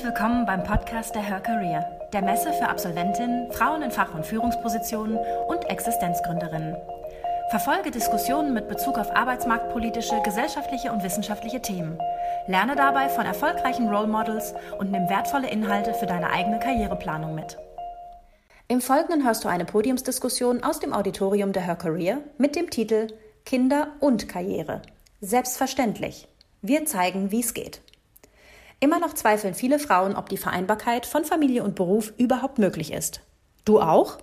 Herzlich willkommen beim Podcast der Her Career, der Messe für Absolventinnen, Frauen in Fach- und Führungspositionen und Existenzgründerinnen. Verfolge Diskussionen mit Bezug auf arbeitsmarktpolitische, gesellschaftliche und wissenschaftliche Themen. Lerne dabei von erfolgreichen Role Models und nimm wertvolle Inhalte für deine eigene Karriereplanung mit. Im Folgenden hörst du eine Podiumsdiskussion aus dem Auditorium der Her Career mit dem Titel Kinder und Karriere. Selbstverständlich. Wir zeigen, wie es geht. Immer noch zweifeln viele Frauen, ob die Vereinbarkeit von Familie und Beruf überhaupt möglich ist. Du auch?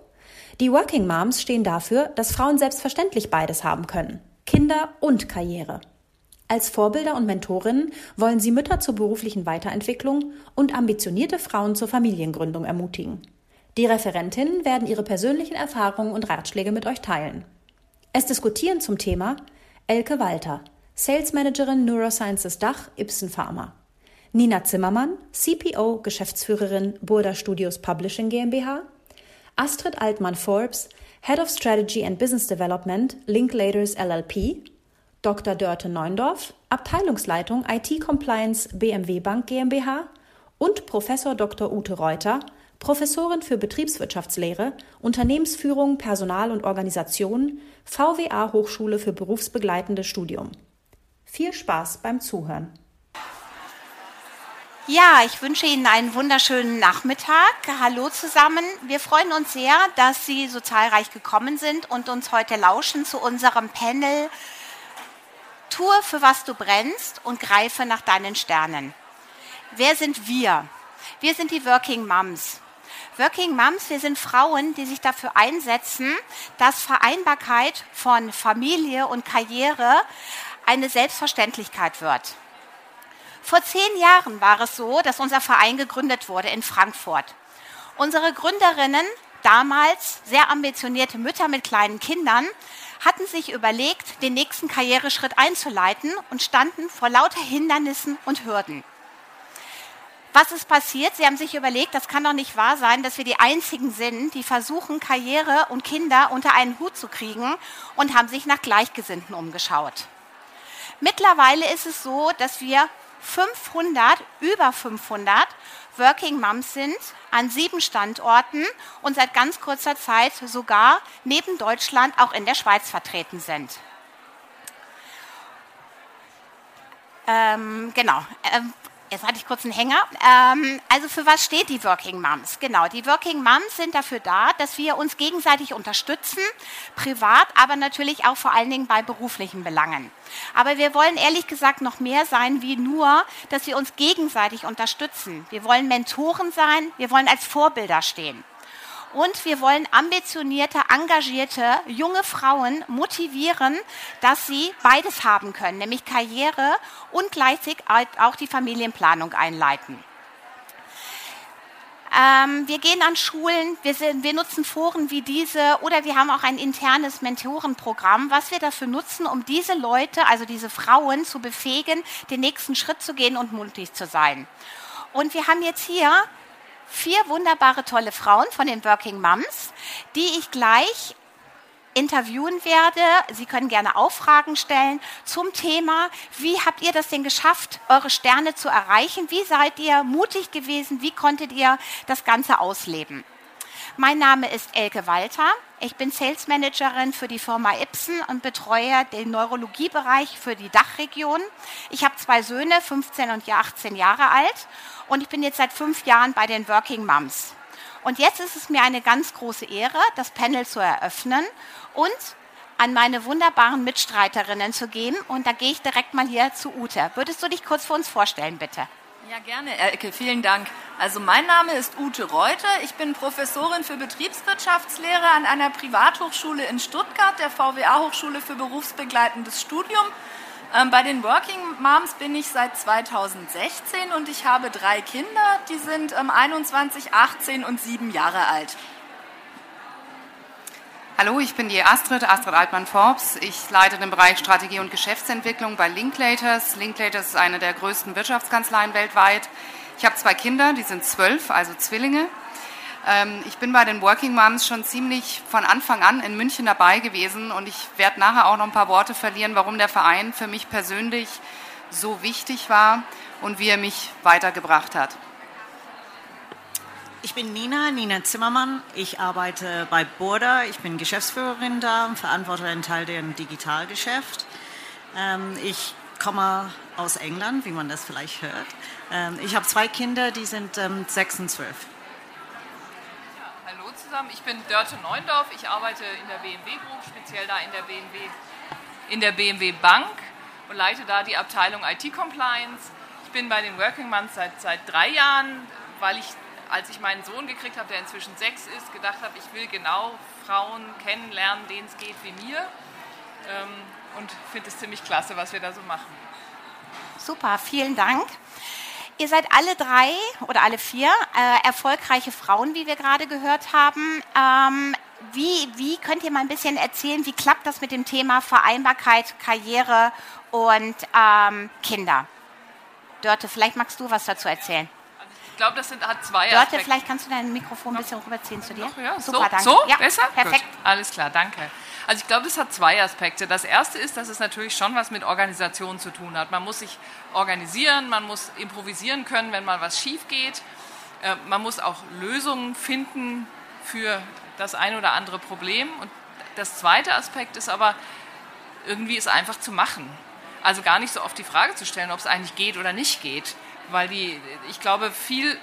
Die Working Moms stehen dafür, dass Frauen selbstverständlich beides haben können. Kinder und Karriere. Als Vorbilder und Mentorinnen wollen sie Mütter zur beruflichen Weiterentwicklung und ambitionierte Frauen zur Familiengründung ermutigen. Die Referentinnen werden ihre persönlichen Erfahrungen und Ratschläge mit euch teilen. Es diskutieren zum Thema Elke Walter, Sales Managerin Neurosciences Dach Ibsen Pharma. Nina Zimmermann, CPO, Geschäftsführerin Burda Studios Publishing GmbH, Astrid Altmann-Forbes, Head of Strategy and Business Development, Linklaters LLP, Dr. Dörte Neundorf, Abteilungsleitung IT Compliance BMW Bank GmbH und Professor Dr. Ute Reuter, Professorin für Betriebswirtschaftslehre, Unternehmensführung, Personal und Organisation, VWA Hochschule für berufsbegleitendes Studium. Viel Spaß beim Zuhören. Ja, ich wünsche Ihnen einen wunderschönen Nachmittag. Hallo zusammen. Wir freuen uns sehr, dass Sie so zahlreich gekommen sind und uns heute lauschen zu unserem Panel Tue für was du brennst und greife nach deinen Sternen. Wer sind wir? Wir sind die Working Moms. Working Moms, wir sind Frauen, die sich dafür einsetzen, dass Vereinbarkeit von Familie und Karriere eine Selbstverständlichkeit wird. Vor zehn Jahren war es so, dass unser Verein gegründet wurde in Frankfurt. Unsere Gründerinnen, damals sehr ambitionierte Mütter mit kleinen Kindern, hatten sich überlegt, den nächsten Karriereschritt einzuleiten und standen vor lauter Hindernissen und Hürden. Was ist passiert? Sie haben sich überlegt, das kann doch nicht wahr sein, dass wir die Einzigen sind, die versuchen, Karriere und Kinder unter einen Hut zu kriegen und haben sich nach Gleichgesinnten umgeschaut. Mittlerweile ist es so, dass wir 500, über 500 Working Moms sind an sieben Standorten und seit ganz kurzer Zeit sogar neben Deutschland auch in der Schweiz vertreten sind. Ähm, genau. Ähm, Jetzt hatte ich kurz einen Hänger. Ähm, also für was steht die Working Moms? Genau, die Working Moms sind dafür da, dass wir uns gegenseitig unterstützen, privat, aber natürlich auch vor allen Dingen bei beruflichen Belangen. Aber wir wollen ehrlich gesagt noch mehr sein wie nur, dass wir uns gegenseitig unterstützen. Wir wollen Mentoren sein, wir wollen als Vorbilder stehen. Und wir wollen ambitionierte, engagierte junge Frauen motivieren, dass sie beides haben können, nämlich Karriere und gleichzeitig auch die Familienplanung einleiten. Ähm, wir gehen an Schulen, wir, sind, wir, nutzen Foren wie diese oder wir haben auch ein internes Mentorenprogramm, was wir dafür nutzen, um diese Leute, also diese Frauen zu befähigen, den nächsten Schritt zu gehen und mutig zu sein. Und wir haben jetzt hier vier wunderbare, tolle Frauen von den Working Moms, die ich gleich interviewen werde. Sie können gerne auch Fragen stellen zum Thema, wie habt ihr das denn geschafft, eure Sterne zu erreichen? Wie seid ihr mutig gewesen? Wie konntet ihr das Ganze ausleben? Mein Name ist Elke Walter. Ich bin Sales Managerin für die Firma Ibsen und betreue den Neurologiebereich für die Dachregion. Ich habe zwei Söhne, 15 und 18 Jahre alt und ich bin jetzt seit fünf Jahren bei den Working Moms. Und jetzt ist es mir eine ganz große Ehre, das Panel zu eröffnen und an meine wunderbaren Mitstreiterinnen zu gehen. Und da gehe ich direkt mal hier zu Ute. Würdest du dich kurz für uns vorstellen, bitte? Ja, gerne, Elke, vielen Dank. Also mein Name ist Ute Reuter. Ich bin Professorin für Betriebswirtschaftslehre an einer Privathochschule in Stuttgart, der VWA Hochschule für berufsbegleitendes Studium bei den Working Moms bin ich seit 2016 und ich habe drei Kinder, die sind ähm, 21, 18 und 7 Jahre alt. Hallo, ich bin die Astrid, Astrid Altmann-Forbes. Ich leite den Bereich Strategie und Geschäftsentwicklung bei Linklaters. Linklaters ist eine der größten Wirtschaftskanzleien weltweit. Ich habe zwei Kinder, die sind zwölf, also Zwillinge. Ähm, ich bin bei den Working Moms schon ziemlich von Anfang an in München dabei gewesen und ich werde nachher auch noch ein paar Worte verlieren, warum der Verein für mich persönlich so wichtig war und wie er mich weitergebracht hat. Ich bin Nina, Nina Zimmermann. Ich arbeite bei Burda. Ich bin Geschäftsführerin da und verantworte einen Teil dem Digitalgeschäft. Ähm, ich komme aus England, wie man das vielleicht hört. Ähm, ich habe zwei Kinder, die sind sechs und zwölf. Zusammen, ich bin Dörte Neundorf. Ich arbeite in der BMW Group, speziell da in der BMW, in der BMW Bank und leite da die Abteilung IT Compliance. Ich bin bei den Working Months seit, seit drei Jahren, weil ich, als ich meinen Sohn gekriegt habe, der inzwischen sechs ist, gedacht habe, ich will genau Frauen kennenlernen, denen es geht wie mir. Ähm, und finde es ziemlich klasse, was wir da so machen. Super, vielen Dank. Ihr seid alle drei oder alle vier äh, erfolgreiche Frauen, wie wir gerade gehört haben. Ähm, wie, wie könnt ihr mal ein bisschen erzählen, wie klappt das mit dem Thema Vereinbarkeit, Karriere und ähm, Kinder? Dörte, vielleicht magst du was dazu erzählen. Ich glaube, das sind, hat zwei Dörte, Aspekte. vielleicht kannst du dein Mikrofon ein bisschen rüberziehen zu dir. Noch, ja. Super, so, danke. So, ja, besser? Perfekt. Gut. Alles klar, danke. Also ich glaube, das hat zwei Aspekte. Das erste ist, dass es natürlich schon was mit Organisation zu tun hat. Man muss sich organisieren, man muss improvisieren können, wenn mal was schief geht. Äh, man muss auch Lösungen finden für das ein oder andere Problem. Und das zweite Aspekt ist aber, irgendwie es einfach zu machen. Also gar nicht so oft die Frage zu stellen, ob es eigentlich geht oder nicht geht. Weil die, ich glaube, viel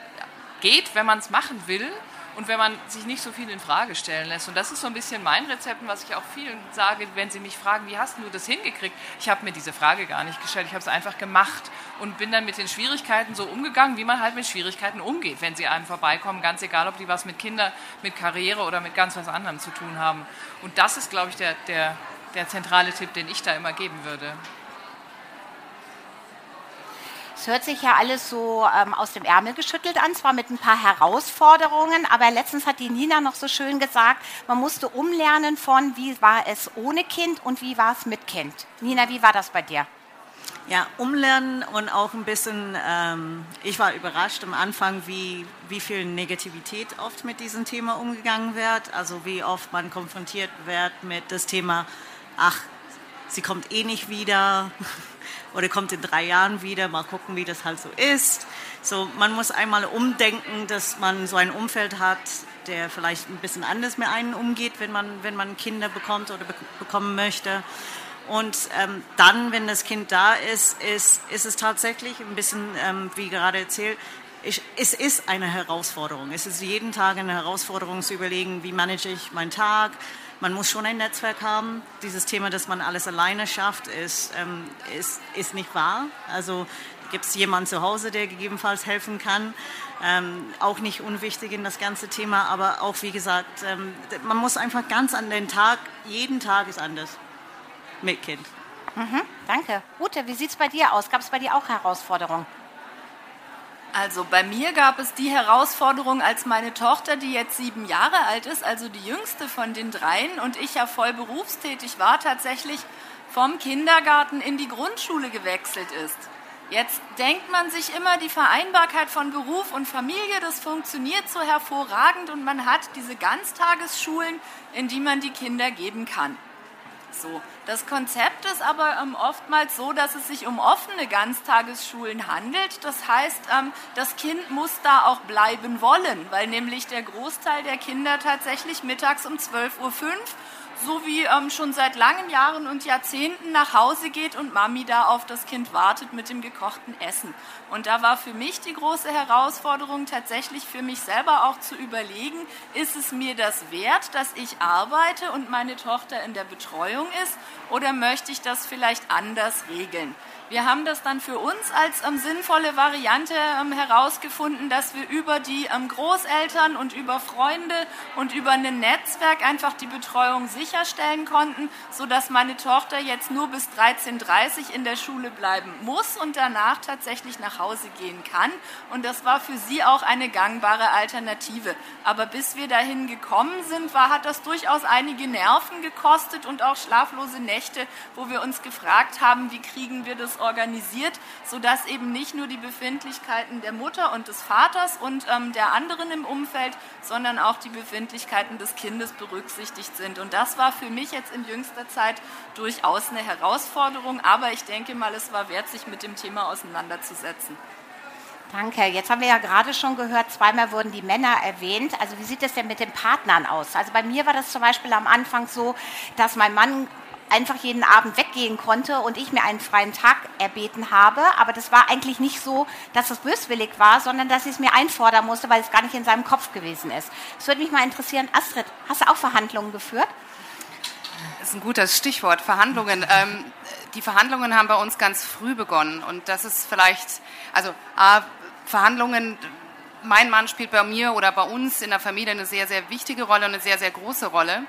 geht, wenn man es machen will und wenn man sich nicht so viel in Frage stellen lässt. Und das ist so ein bisschen mein Rezept, was ich auch vielen sage, wenn sie mich fragen, wie hast du das hingekriegt? Ich habe mir diese Frage gar nicht gestellt, ich habe es einfach gemacht und bin dann mit den Schwierigkeiten so umgegangen, wie man halt mit Schwierigkeiten umgeht, wenn sie einem vorbeikommen, ganz egal, ob die was mit Kindern, mit Karriere oder mit ganz was anderem zu tun haben. Und das ist, glaube ich, der, der, der zentrale Tipp, den ich da immer geben würde. Es hört sich ja alles so ähm, aus dem Ärmel geschüttelt an, zwar mit ein paar Herausforderungen, aber letztens hat die Nina noch so schön gesagt, man musste umlernen von, wie war es ohne Kind und wie war es mit Kind. Nina, wie war das bei dir? Ja, umlernen und auch ein bisschen, ähm, ich war überrascht am Anfang, wie, wie viel Negativität oft mit diesem Thema umgegangen wird. Also wie oft man konfrontiert wird mit das Thema, ach, sie kommt eh nicht wieder oder kommt in drei Jahren wieder, mal gucken, wie das halt so ist. So, man muss einmal umdenken, dass man so ein Umfeld hat, der vielleicht ein bisschen anders mit einem umgeht, wenn man, wenn man Kinder bekommt oder be bekommen möchte. Und ähm, dann, wenn das Kind da ist, ist, ist es tatsächlich ein bisschen, ähm, wie gerade erzählt, ich, es ist eine Herausforderung. Es ist jeden Tag eine Herausforderung zu überlegen, wie manage ich meinen Tag, man muss schon ein Netzwerk haben. Dieses Thema, dass man alles alleine schafft, ist, ähm, ist, ist nicht wahr. Also gibt es jemanden zu Hause, der gegebenenfalls helfen kann. Ähm, auch nicht unwichtig in das ganze Thema, aber auch wie gesagt, ähm, man muss einfach ganz an den Tag, jeden Tag ist anders mit Kind. Mhm, danke. Ute, wie sieht es bei dir aus? Gab es bei dir auch Herausforderungen? Also bei mir gab es die Herausforderung, als meine Tochter, die jetzt sieben Jahre alt ist, also die jüngste von den dreien und ich ja voll berufstätig war, tatsächlich vom Kindergarten in die Grundschule gewechselt ist. Jetzt denkt man sich immer, die Vereinbarkeit von Beruf und Familie, das funktioniert so hervorragend und man hat diese Ganztagesschulen, in die man die Kinder geben kann. So. Das Konzept ist aber ähm, oftmals so, dass es sich um offene Ganztagesschulen handelt. Das heißt, ähm, das Kind muss da auch bleiben wollen, weil nämlich der Großteil der Kinder tatsächlich mittags um 12.05 Uhr so wie ähm, schon seit langen Jahren und Jahrzehnten nach Hause geht und Mami da auf das Kind wartet mit dem gekochten Essen. Und da war für mich die große Herausforderung tatsächlich für mich selber auch zu überlegen, ist es mir das wert, dass ich arbeite und meine Tochter in der Betreuung ist oder möchte ich das vielleicht anders regeln? Wir haben das dann für uns als ähm, sinnvolle Variante ähm, herausgefunden, dass wir über die ähm, Großeltern und über Freunde und über ein Netzwerk einfach die Betreuung sicherstellen konnten, sodass meine Tochter jetzt nur bis 13.30 Uhr in der Schule bleiben muss und danach tatsächlich nach Hause gehen kann. Und das war für sie auch eine gangbare Alternative. Aber bis wir dahin gekommen sind, war, hat das durchaus einige Nerven gekostet und auch schlaflose Nächte, wo wir uns gefragt haben, wie kriegen wir das organisiert, sodass eben nicht nur die Befindlichkeiten der Mutter und des Vaters und ähm, der anderen im Umfeld, sondern auch die Befindlichkeiten des Kindes berücksichtigt sind. Und das war für mich jetzt in jüngster Zeit durchaus eine Herausforderung, aber ich denke mal, es war wert, sich mit dem Thema auseinanderzusetzen. Danke. Jetzt haben wir ja gerade schon gehört, zweimal wurden die Männer erwähnt. Also wie sieht es denn mit den Partnern aus? Also bei mir war das zum Beispiel am Anfang so, dass mein Mann einfach jeden Abend weggehen konnte und ich mir einen freien Tag erbeten habe. Aber das war eigentlich nicht so, dass es böswillig war, sondern dass ich es mir einfordern musste, weil es gar nicht in seinem Kopf gewesen ist. Es würde mich mal interessieren, Astrid, hast du auch Verhandlungen geführt? Das ist ein gutes Stichwort, Verhandlungen. Ähm, die Verhandlungen haben bei uns ganz früh begonnen und das ist vielleicht, also A, Verhandlungen, mein Mann spielt bei mir oder bei uns in der Familie eine sehr, sehr wichtige Rolle und eine sehr, sehr große Rolle.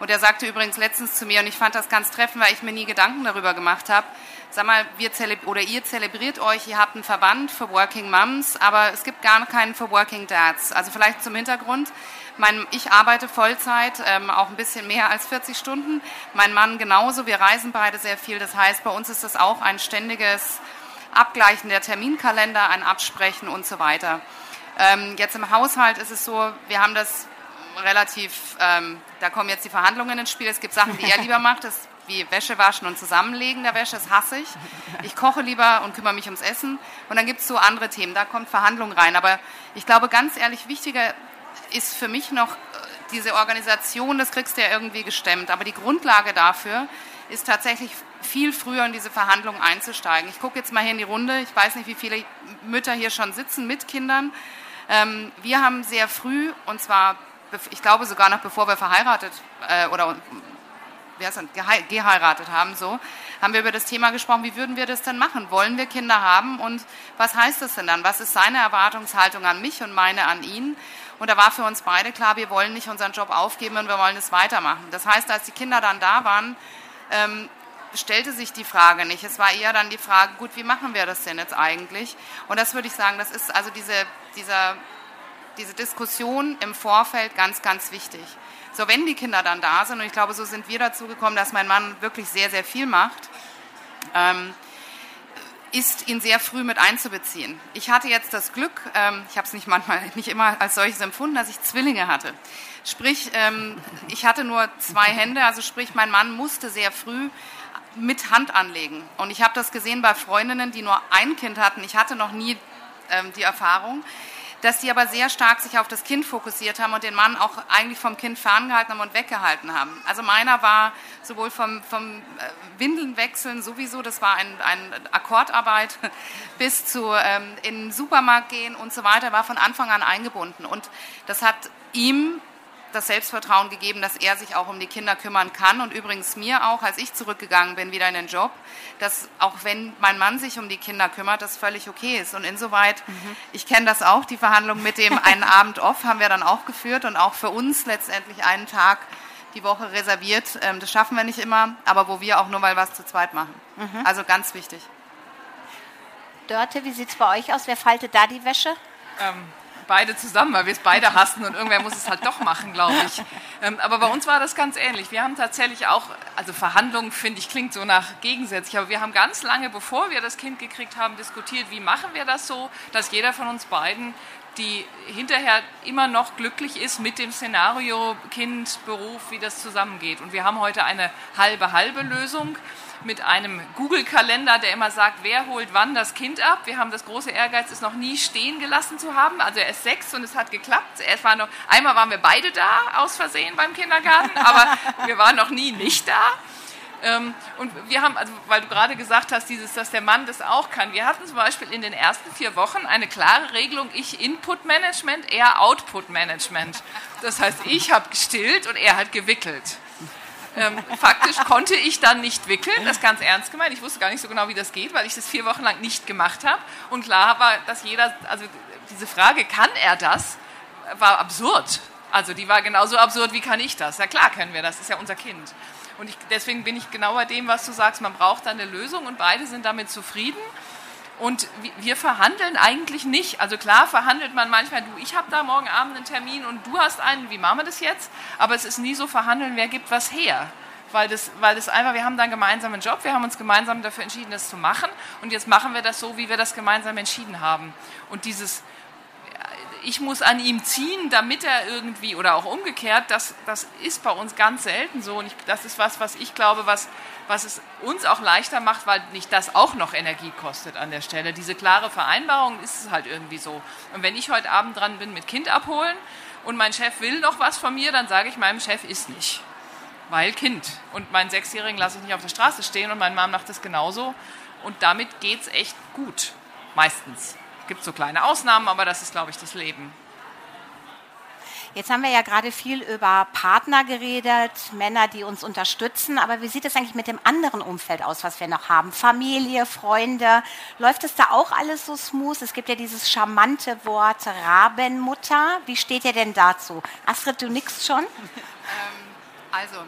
Und er sagte übrigens letztens zu mir, und ich fand das ganz treffend, weil ich mir nie Gedanken darüber gemacht habe, sag mal, wir oder ihr zelebriert euch, ihr habt einen Verband für Working Moms, aber es gibt gar keinen für Working Dads. Also vielleicht zum Hintergrund, mein, ich arbeite Vollzeit, ähm, auch ein bisschen mehr als 40 Stunden, mein Mann genauso, wir reisen beide sehr viel, das heißt, bei uns ist das auch ein ständiges Abgleichen der Terminkalender, ein Absprechen und so weiter. Ähm, jetzt im Haushalt ist es so, wir haben das relativ, ähm, da kommen jetzt die Verhandlungen ins Spiel. Es gibt Sachen, die er lieber macht, das wie Wäsche waschen und zusammenlegen der Wäsche, das hasse ich. Ich koche lieber und kümmere mich ums Essen. Und dann gibt es so andere Themen, da kommt Verhandlung rein. Aber ich glaube, ganz ehrlich, wichtiger ist für mich noch äh, diese Organisation, das kriegst du ja irgendwie gestemmt. Aber die Grundlage dafür ist tatsächlich viel früher in diese Verhandlungen einzusteigen. Ich gucke jetzt mal hier in die Runde. Ich weiß nicht, wie viele Mütter hier schon sitzen mit Kindern. Ähm, wir haben sehr früh, und zwar ich glaube sogar noch bevor wir verheiratet äh, oder wie heißt das, geheiratet haben, so, haben wir über das Thema gesprochen, wie würden wir das denn machen? Wollen wir Kinder haben und was heißt das denn dann? Was ist seine Erwartungshaltung an mich und meine an ihn? Und da war für uns beide klar, wir wollen nicht unseren Job aufgeben und wir wollen es weitermachen. Das heißt, als die Kinder dann da waren, ähm, stellte sich die Frage nicht. Es war eher dann die Frage, gut, wie machen wir das denn jetzt eigentlich? Und das würde ich sagen, das ist also diese, dieser diese Diskussion im Vorfeld ganz, ganz wichtig. So, wenn die Kinder dann da sind, und ich glaube, so sind wir dazu gekommen, dass mein Mann wirklich sehr, sehr viel macht, ähm, ist, ihn sehr früh mit einzubeziehen. Ich hatte jetzt das Glück, ähm, ich habe es nicht manchmal, nicht immer als solches empfunden, dass ich Zwillinge hatte. Sprich, ähm, ich hatte nur zwei Hände, also sprich, mein Mann musste sehr früh mit Hand anlegen. Und ich habe das gesehen bei Freundinnen, die nur ein Kind hatten. Ich hatte noch nie ähm, die Erfahrung dass die aber sehr stark sich auf das Kind fokussiert haben und den Mann auch eigentlich vom Kind ferngehalten haben und weggehalten haben. Also meiner war sowohl vom, vom äh, Windeln wechseln sowieso, das war ein, ein Akkordarbeit, bis zu ähm, in den Supermarkt gehen und so weiter, war von Anfang an eingebunden. Und das hat ihm das Selbstvertrauen gegeben, dass er sich auch um die Kinder kümmern kann und übrigens mir auch, als ich zurückgegangen bin wieder in den Job, dass auch wenn mein Mann sich um die Kinder kümmert, das völlig okay ist. Und insoweit, mhm. ich kenne das auch, die Verhandlung mit dem einen Abend off haben wir dann auch geführt und auch für uns letztendlich einen Tag die Woche reserviert. Ähm, das schaffen wir nicht immer, aber wo wir auch nur mal was zu zweit machen. Mhm. Also ganz wichtig. Dörte, wie sieht es bei euch aus? Wer faltet da die Wäsche? Ähm, beide zusammen, weil wir es beide hassen und irgendwer muss es halt doch machen, glaube ich. Ähm, aber bei uns war das ganz ähnlich. Wir haben tatsächlich auch, also Verhandlungen finde ich klingt so nach gegensätzlich, aber wir haben ganz lange, bevor wir das Kind gekriegt haben, diskutiert, wie machen wir das so, dass jeder von uns beiden die hinterher immer noch glücklich ist mit dem Szenario Kind, Beruf, wie das zusammengeht. Und wir haben heute eine halbe halbe Lösung mit einem Google-Kalender, der immer sagt, wer holt wann das Kind ab. Wir haben das große Ehrgeiz, es noch nie stehen gelassen zu haben. Also er ist sechs und es hat geklappt. Er war noch, einmal waren wir beide da, aus Versehen beim Kindergarten, aber wir waren noch nie nicht da. Ähm, und wir haben, also weil du gerade gesagt hast, dieses, dass der Mann das auch kann. Wir hatten zum Beispiel in den ersten vier Wochen eine klare Regelung, ich Input Management, er Output Management. Das heißt, ich habe gestillt und er hat gewickelt. Ähm, faktisch konnte ich dann nicht wickeln, das ganz ernst gemeint. Ich wusste gar nicht so genau, wie das geht, weil ich das vier Wochen lang nicht gemacht habe. Und klar war, dass jeder, also diese Frage, kann er das, war absurd. Also die war genauso absurd, wie kann ich das? Ja klar können wir das, das ist ja unser Kind. Und ich, deswegen bin ich genau bei dem, was du sagst, man braucht da eine Lösung und beide sind damit zufrieden. Und wir verhandeln eigentlich nicht. Also klar verhandelt man manchmal, du, ich habe da morgen Abend einen Termin und du hast einen, wie machen wir das jetzt? Aber es ist nie so verhandeln, wer gibt was her. Weil das, weil das einfach, wir haben da einen gemeinsamen Job, wir haben uns gemeinsam dafür entschieden, das zu machen und jetzt machen wir das so, wie wir das gemeinsam entschieden haben. Und dieses, ich muss an ihm ziehen, damit er irgendwie, oder auch umgekehrt, das, das ist bei uns ganz selten so. Und ich, das ist was, was ich glaube, was, was es uns auch leichter macht, weil nicht das auch noch Energie kostet an der Stelle. Diese klare Vereinbarung ist es halt irgendwie so. Und wenn ich heute Abend dran bin mit Kind abholen und mein Chef will noch was von mir, dann sage ich meinem Chef, ist nicht. Weil Kind. Und meinen Sechsjährigen lasse ich nicht auf der Straße stehen und mein Mann macht das genauso. Und damit geht es echt gut. Meistens. Es gibt so kleine Ausnahmen, aber das ist, glaube ich, das Leben. Jetzt haben wir ja gerade viel über Partner geredet, Männer, die uns unterstützen. Aber wie sieht es eigentlich mit dem anderen Umfeld aus, was wir noch haben? Familie, Freunde. Läuft es da auch alles so smooth? Es gibt ja dieses charmante Wort Rabenmutter. Wie steht ihr denn dazu? Astrid, du nix schon? Ähm, also,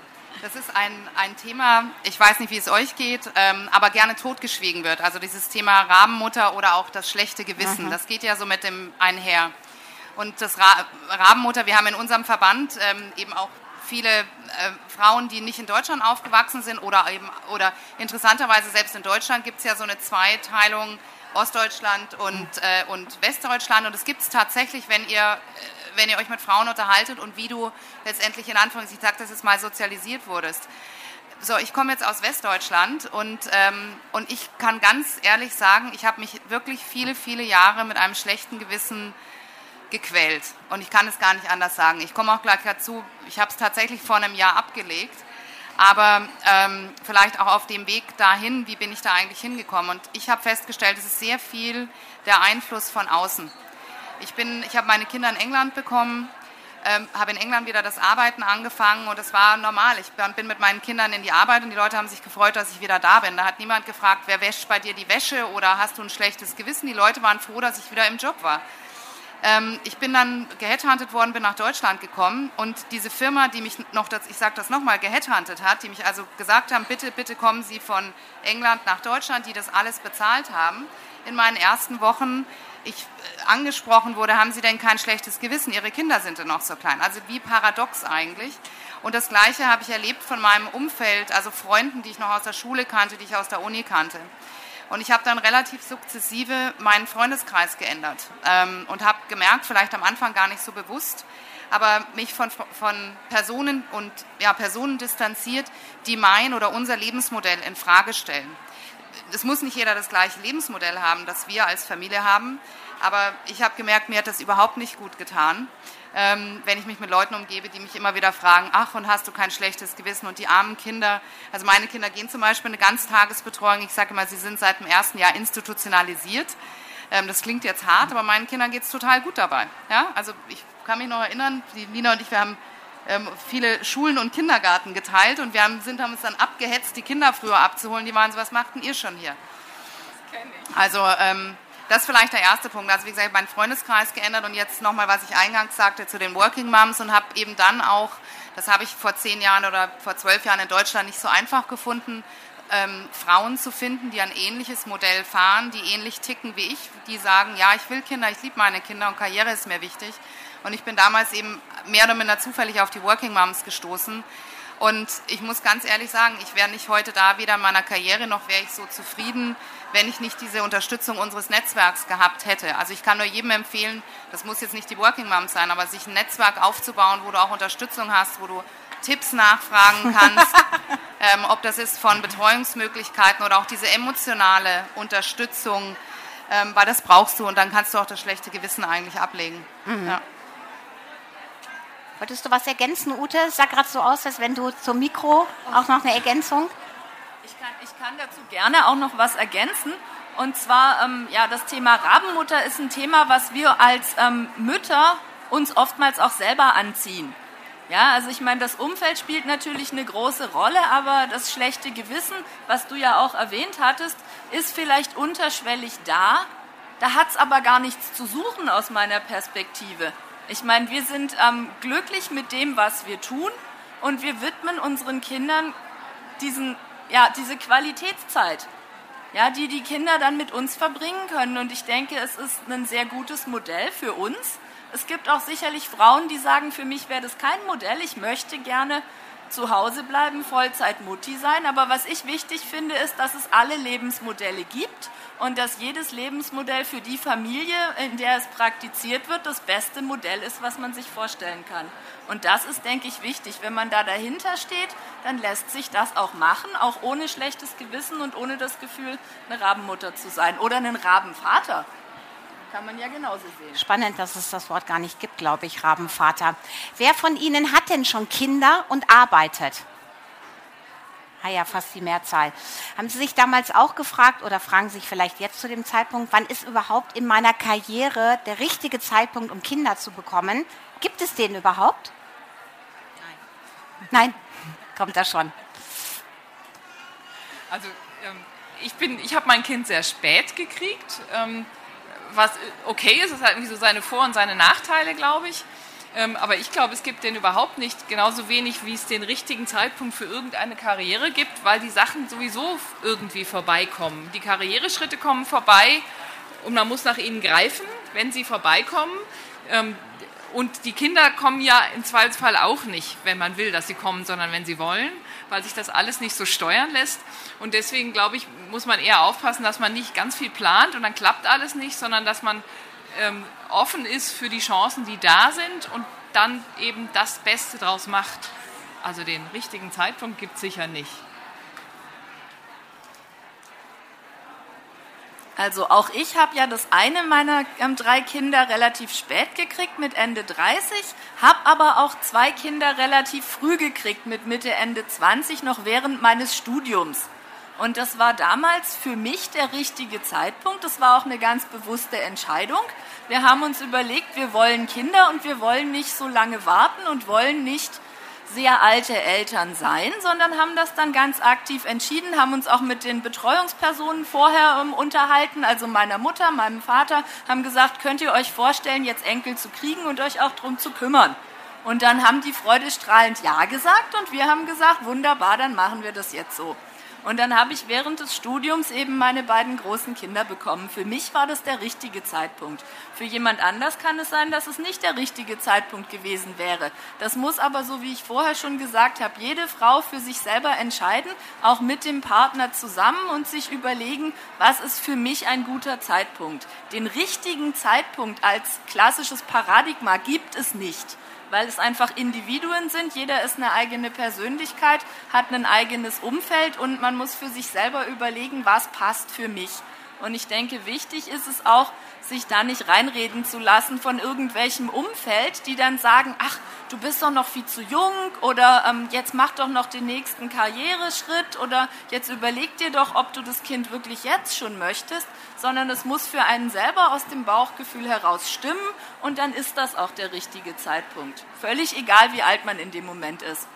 das ist ein, ein Thema, ich weiß nicht, wie es euch geht, ähm, aber gerne totgeschwiegen wird. Also dieses Thema Rabenmutter oder auch das schlechte Gewissen, mhm. das geht ja so mit dem einher. Und das Ra Rabenmutter, wir haben in unserem Verband ähm, eben auch viele äh, Frauen, die nicht in Deutschland aufgewachsen sind oder eben oder interessanterweise selbst in Deutschland gibt es ja so eine Zweiteilung Ostdeutschland und, äh, und Westdeutschland und es gibt es tatsächlich, wenn ihr äh, wenn ihr euch mit Frauen unterhaltet und wie du letztendlich in Anführungszeichen, ich sage das jetzt mal, sozialisiert wurdest. So, ich komme jetzt aus Westdeutschland und, ähm, und ich kann ganz ehrlich sagen, ich habe mich wirklich viele, viele Jahre mit einem schlechten Gewissen gequält. Und ich kann es gar nicht anders sagen. Ich komme auch gleich dazu, ich habe es tatsächlich vor einem Jahr abgelegt. Aber ähm, vielleicht auch auf dem Weg dahin, wie bin ich da eigentlich hingekommen? Und ich habe festgestellt, es ist sehr viel der Einfluss von außen. Ich, ich habe meine Kinder in England bekommen, ähm, habe in England wieder das Arbeiten angefangen und es war normal. Ich bin mit meinen Kindern in die Arbeit und die Leute haben sich gefreut, dass ich wieder da bin. Da hat niemand gefragt, wer wäscht bei dir die Wäsche oder hast du ein schlechtes Gewissen. Die Leute waren froh, dass ich wieder im Job war. Ähm, ich bin dann geheadhuntet worden, bin nach Deutschland gekommen und diese Firma, die mich noch, ich sage das nochmal, geheadhuntet hat, die mich also gesagt haben, bitte, bitte kommen Sie von England nach Deutschland, die das alles bezahlt haben, in meinen ersten Wochen ich äh, angesprochen wurde, haben Sie denn kein schlechtes Gewissen? Ihre Kinder sind ja noch so klein. Also wie paradox eigentlich. Und das Gleiche habe ich erlebt von meinem Umfeld, also Freunden, die ich noch aus der Schule kannte, die ich aus der Uni kannte. Und ich habe dann relativ sukzessive meinen Freundeskreis geändert ähm, und habe gemerkt, vielleicht am Anfang gar nicht so bewusst, aber mich von, von Personen und ja, Personen distanziert, die mein oder unser Lebensmodell in Frage stellen es muss nicht jeder das gleiche Lebensmodell haben, das wir als Familie haben. Aber ich habe gemerkt, mir hat das überhaupt nicht gut getan, ähm, wenn ich mich mit Leuten umgebe, die mich immer wieder fragen, ach, und hast du kein schlechtes Gewissen? Und die armen Kinder, also meine Kinder gehen zum Beispiel in eine Ganztagesbetreuung. Ich sage immer, sie sind seit dem ersten Jahr institutionalisiert. Ähm, das klingt jetzt hart, aber meinen Kindern geht es total gut dabei. Ja? Also ich kann mich noch erinnern, die Nina und ich, wir haben viele Schulen und Kindergarten geteilt und wir haben, sind, haben uns dann abgehetzt, die Kinder früher abzuholen. Die waren so, was machten ihr schon hier? Also ähm, das ist vielleicht der erste Punkt. Also wie gesagt, meinen Freundeskreis geändert und jetzt nochmal, was ich eingangs sagte zu den Working Moms und habe eben dann auch, das habe ich vor zehn Jahren oder vor zwölf Jahren in Deutschland nicht so einfach gefunden, ähm, Frauen zu finden, die ein ähnliches Modell fahren, die ähnlich ticken wie ich, die sagen, ja, ich will Kinder, ich liebe meine Kinder und Karriere ist mir wichtig. Und ich bin damals eben mehr oder minder zufällig auf die Working Moms gestoßen. Und ich muss ganz ehrlich sagen, ich wäre nicht heute da, weder in meiner Karriere noch wäre ich so zufrieden, wenn ich nicht diese Unterstützung unseres Netzwerks gehabt hätte. Also ich kann nur jedem empfehlen, das muss jetzt nicht die Working Moms sein, aber sich ein Netzwerk aufzubauen, wo du auch Unterstützung hast, wo du Tipps nachfragen kannst, ähm, ob das ist von Betreuungsmöglichkeiten oder auch diese emotionale Unterstützung, ähm, weil das brauchst du und dann kannst du auch das schlechte Gewissen eigentlich ablegen. Mhm. Ja. Wolltest du was ergänzen, Ute? Es sah gerade so aus, als wenn du zum Mikro auch noch eine Ergänzung. Ich kann, ich kann dazu gerne auch noch was ergänzen. Und zwar, ähm, ja, das Thema Rabenmutter ist ein Thema, was wir als ähm, Mütter uns oftmals auch selber anziehen. Ja, also ich meine, das Umfeld spielt natürlich eine große Rolle, aber das schlechte Gewissen, was du ja auch erwähnt hattest, ist vielleicht unterschwellig da. Da hat es aber gar nichts zu suchen aus meiner Perspektive. Ich meine, wir sind ähm, glücklich mit dem, was wir tun und wir widmen unseren Kindern diesen, ja, diese Qualitätszeit, ja, die die Kinder dann mit uns verbringen können. Und ich denke, es ist ein sehr gutes Modell für uns. Es gibt auch sicherlich Frauen, die sagen, für mich wäre das kein Modell. Ich möchte gerne zu Hause bleiben, Vollzeit Mutti sein. Aber was ich wichtig finde, ist, dass es alle Lebensmodelle gibt und dass jedes Lebensmodell für die Familie, in der es praktiziert wird, das beste Modell ist, was man sich vorstellen kann. Und das ist, denke ich, wichtig. Wenn man da dahinter steht, dann lässt sich das auch machen, auch ohne schlechtes Gewissen und ohne das Gefühl, eine Rabenmutter zu sein oder einen Rabenvater. Kann man ja genauso sehen. Spannend, dass es das Wort gar nicht gibt, glaube ich, Rabenvater. Wer von Ihnen hat denn schon Kinder und arbeitet? Ah ja, fast die Mehrzahl. Haben Sie sich damals auch gefragt oder fragen sich vielleicht jetzt zu dem Zeitpunkt, wann ist überhaupt in meiner Karriere der richtige Zeitpunkt, um Kinder zu bekommen? Gibt es den überhaupt? Nein. Nein, kommt da schon. Also ähm, ich, ich habe mein Kind sehr spät gekriegt. Ähm, was okay ist, es hat irgendwie so seine Vor- und seine Nachteile, glaube ich. Ähm, aber ich glaube, es gibt den überhaupt nicht, genauso wenig, wie es den richtigen Zeitpunkt für irgendeine Karriere gibt, weil die Sachen sowieso irgendwie vorbeikommen. Die Karriereschritte kommen vorbei und man muss nach ihnen greifen, wenn sie vorbeikommen. Ähm, und die Kinder kommen ja im Zweifelsfall auch nicht, wenn man will, dass sie kommen, sondern wenn sie wollen, weil sich das alles nicht so steuern lässt. Und deswegen, glaube ich, muss man eher aufpassen, dass man nicht ganz viel plant und dann klappt alles nicht, sondern dass man ähm, offen ist für die Chancen, die da sind und dann eben das Beste draus macht. Also den richtigen Zeitpunkt gibt es sicher nicht. Also auch ich habe ja das eine meiner ähm, drei Kinder relativ spät gekriegt mit Ende 30, habe aber auch zwei Kinder relativ früh gekriegt mit Mitte, Ende 20, noch während meines Studiums. Und das war damals für mich der richtige Zeitpunkt. Das war auch eine ganz bewusste Entscheidung. Wir haben uns überlegt, wir wollen Kinder und wir wollen nicht so lange warten und wollen nicht sehr alte Eltern sein, sondern haben das dann ganz aktiv entschieden, haben uns auch mit den Betreuungspersonen vorher ähm, unterhalten, also meiner Mutter, meinem Vater, haben gesagt, könnt ihr euch vorstellen, jetzt Enkel zu kriegen und euch auch darum zu kümmern. Und dann haben die freudestrahlend Ja gesagt und wir haben gesagt, wunderbar, dann machen wir das jetzt so. Und dann habe ich während des Studiums eben meine beiden großen Kinder bekommen. Für mich war das der richtige Zeitpunkt. Für jemand anders kann es sein, dass es nicht der richtige Zeitpunkt gewesen wäre. Das muss aber, so wie ich vorher schon gesagt habe, jede Frau für sich selber entscheiden, auch mit dem Partner zusammen und sich überlegen, was ist für mich ein guter Zeitpunkt. Den richtigen Zeitpunkt als klassisches Paradigma gibt es nicht weil es einfach Individuen sind. Jeder ist eine eigene Persönlichkeit, hat ein eigenes Umfeld und man muss für sich selber überlegen, was passt für mich. Und ich denke, wichtig ist es auch, sich da nicht reinreden zu lassen von irgendwelchem Umfeld, die dann sagen, ach, du bist doch noch viel zu jung oder ähm, jetzt mach doch noch den nächsten Karriereschritt oder jetzt überleg dir doch, ob du das Kind wirklich jetzt schon möchtest, sondern es muss für einen selber aus dem Bauchgefühl heraus stimmen und dann ist das auch der richtige Zeitpunkt. Völlig egal, wie alt man in dem Moment ist.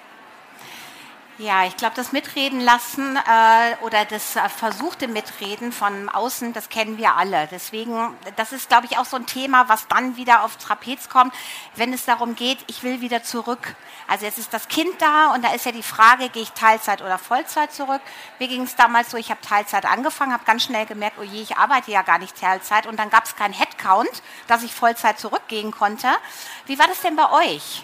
Ja, ich glaube, das Mitreden lassen äh, oder das äh, versuchte Mitreden von außen, das kennen wir alle. Deswegen, das ist, glaube ich, auch so ein Thema, was dann wieder aufs Trapez kommt, wenn es darum geht, ich will wieder zurück. Also jetzt ist das Kind da und da ist ja die Frage, gehe ich Teilzeit oder Vollzeit zurück? Mir ging es damals so, ich habe Teilzeit angefangen, habe ganz schnell gemerkt, oh je, ich arbeite ja gar nicht Teilzeit und dann gab es keinen Headcount, dass ich Vollzeit zurückgehen konnte. Wie war das denn bei euch?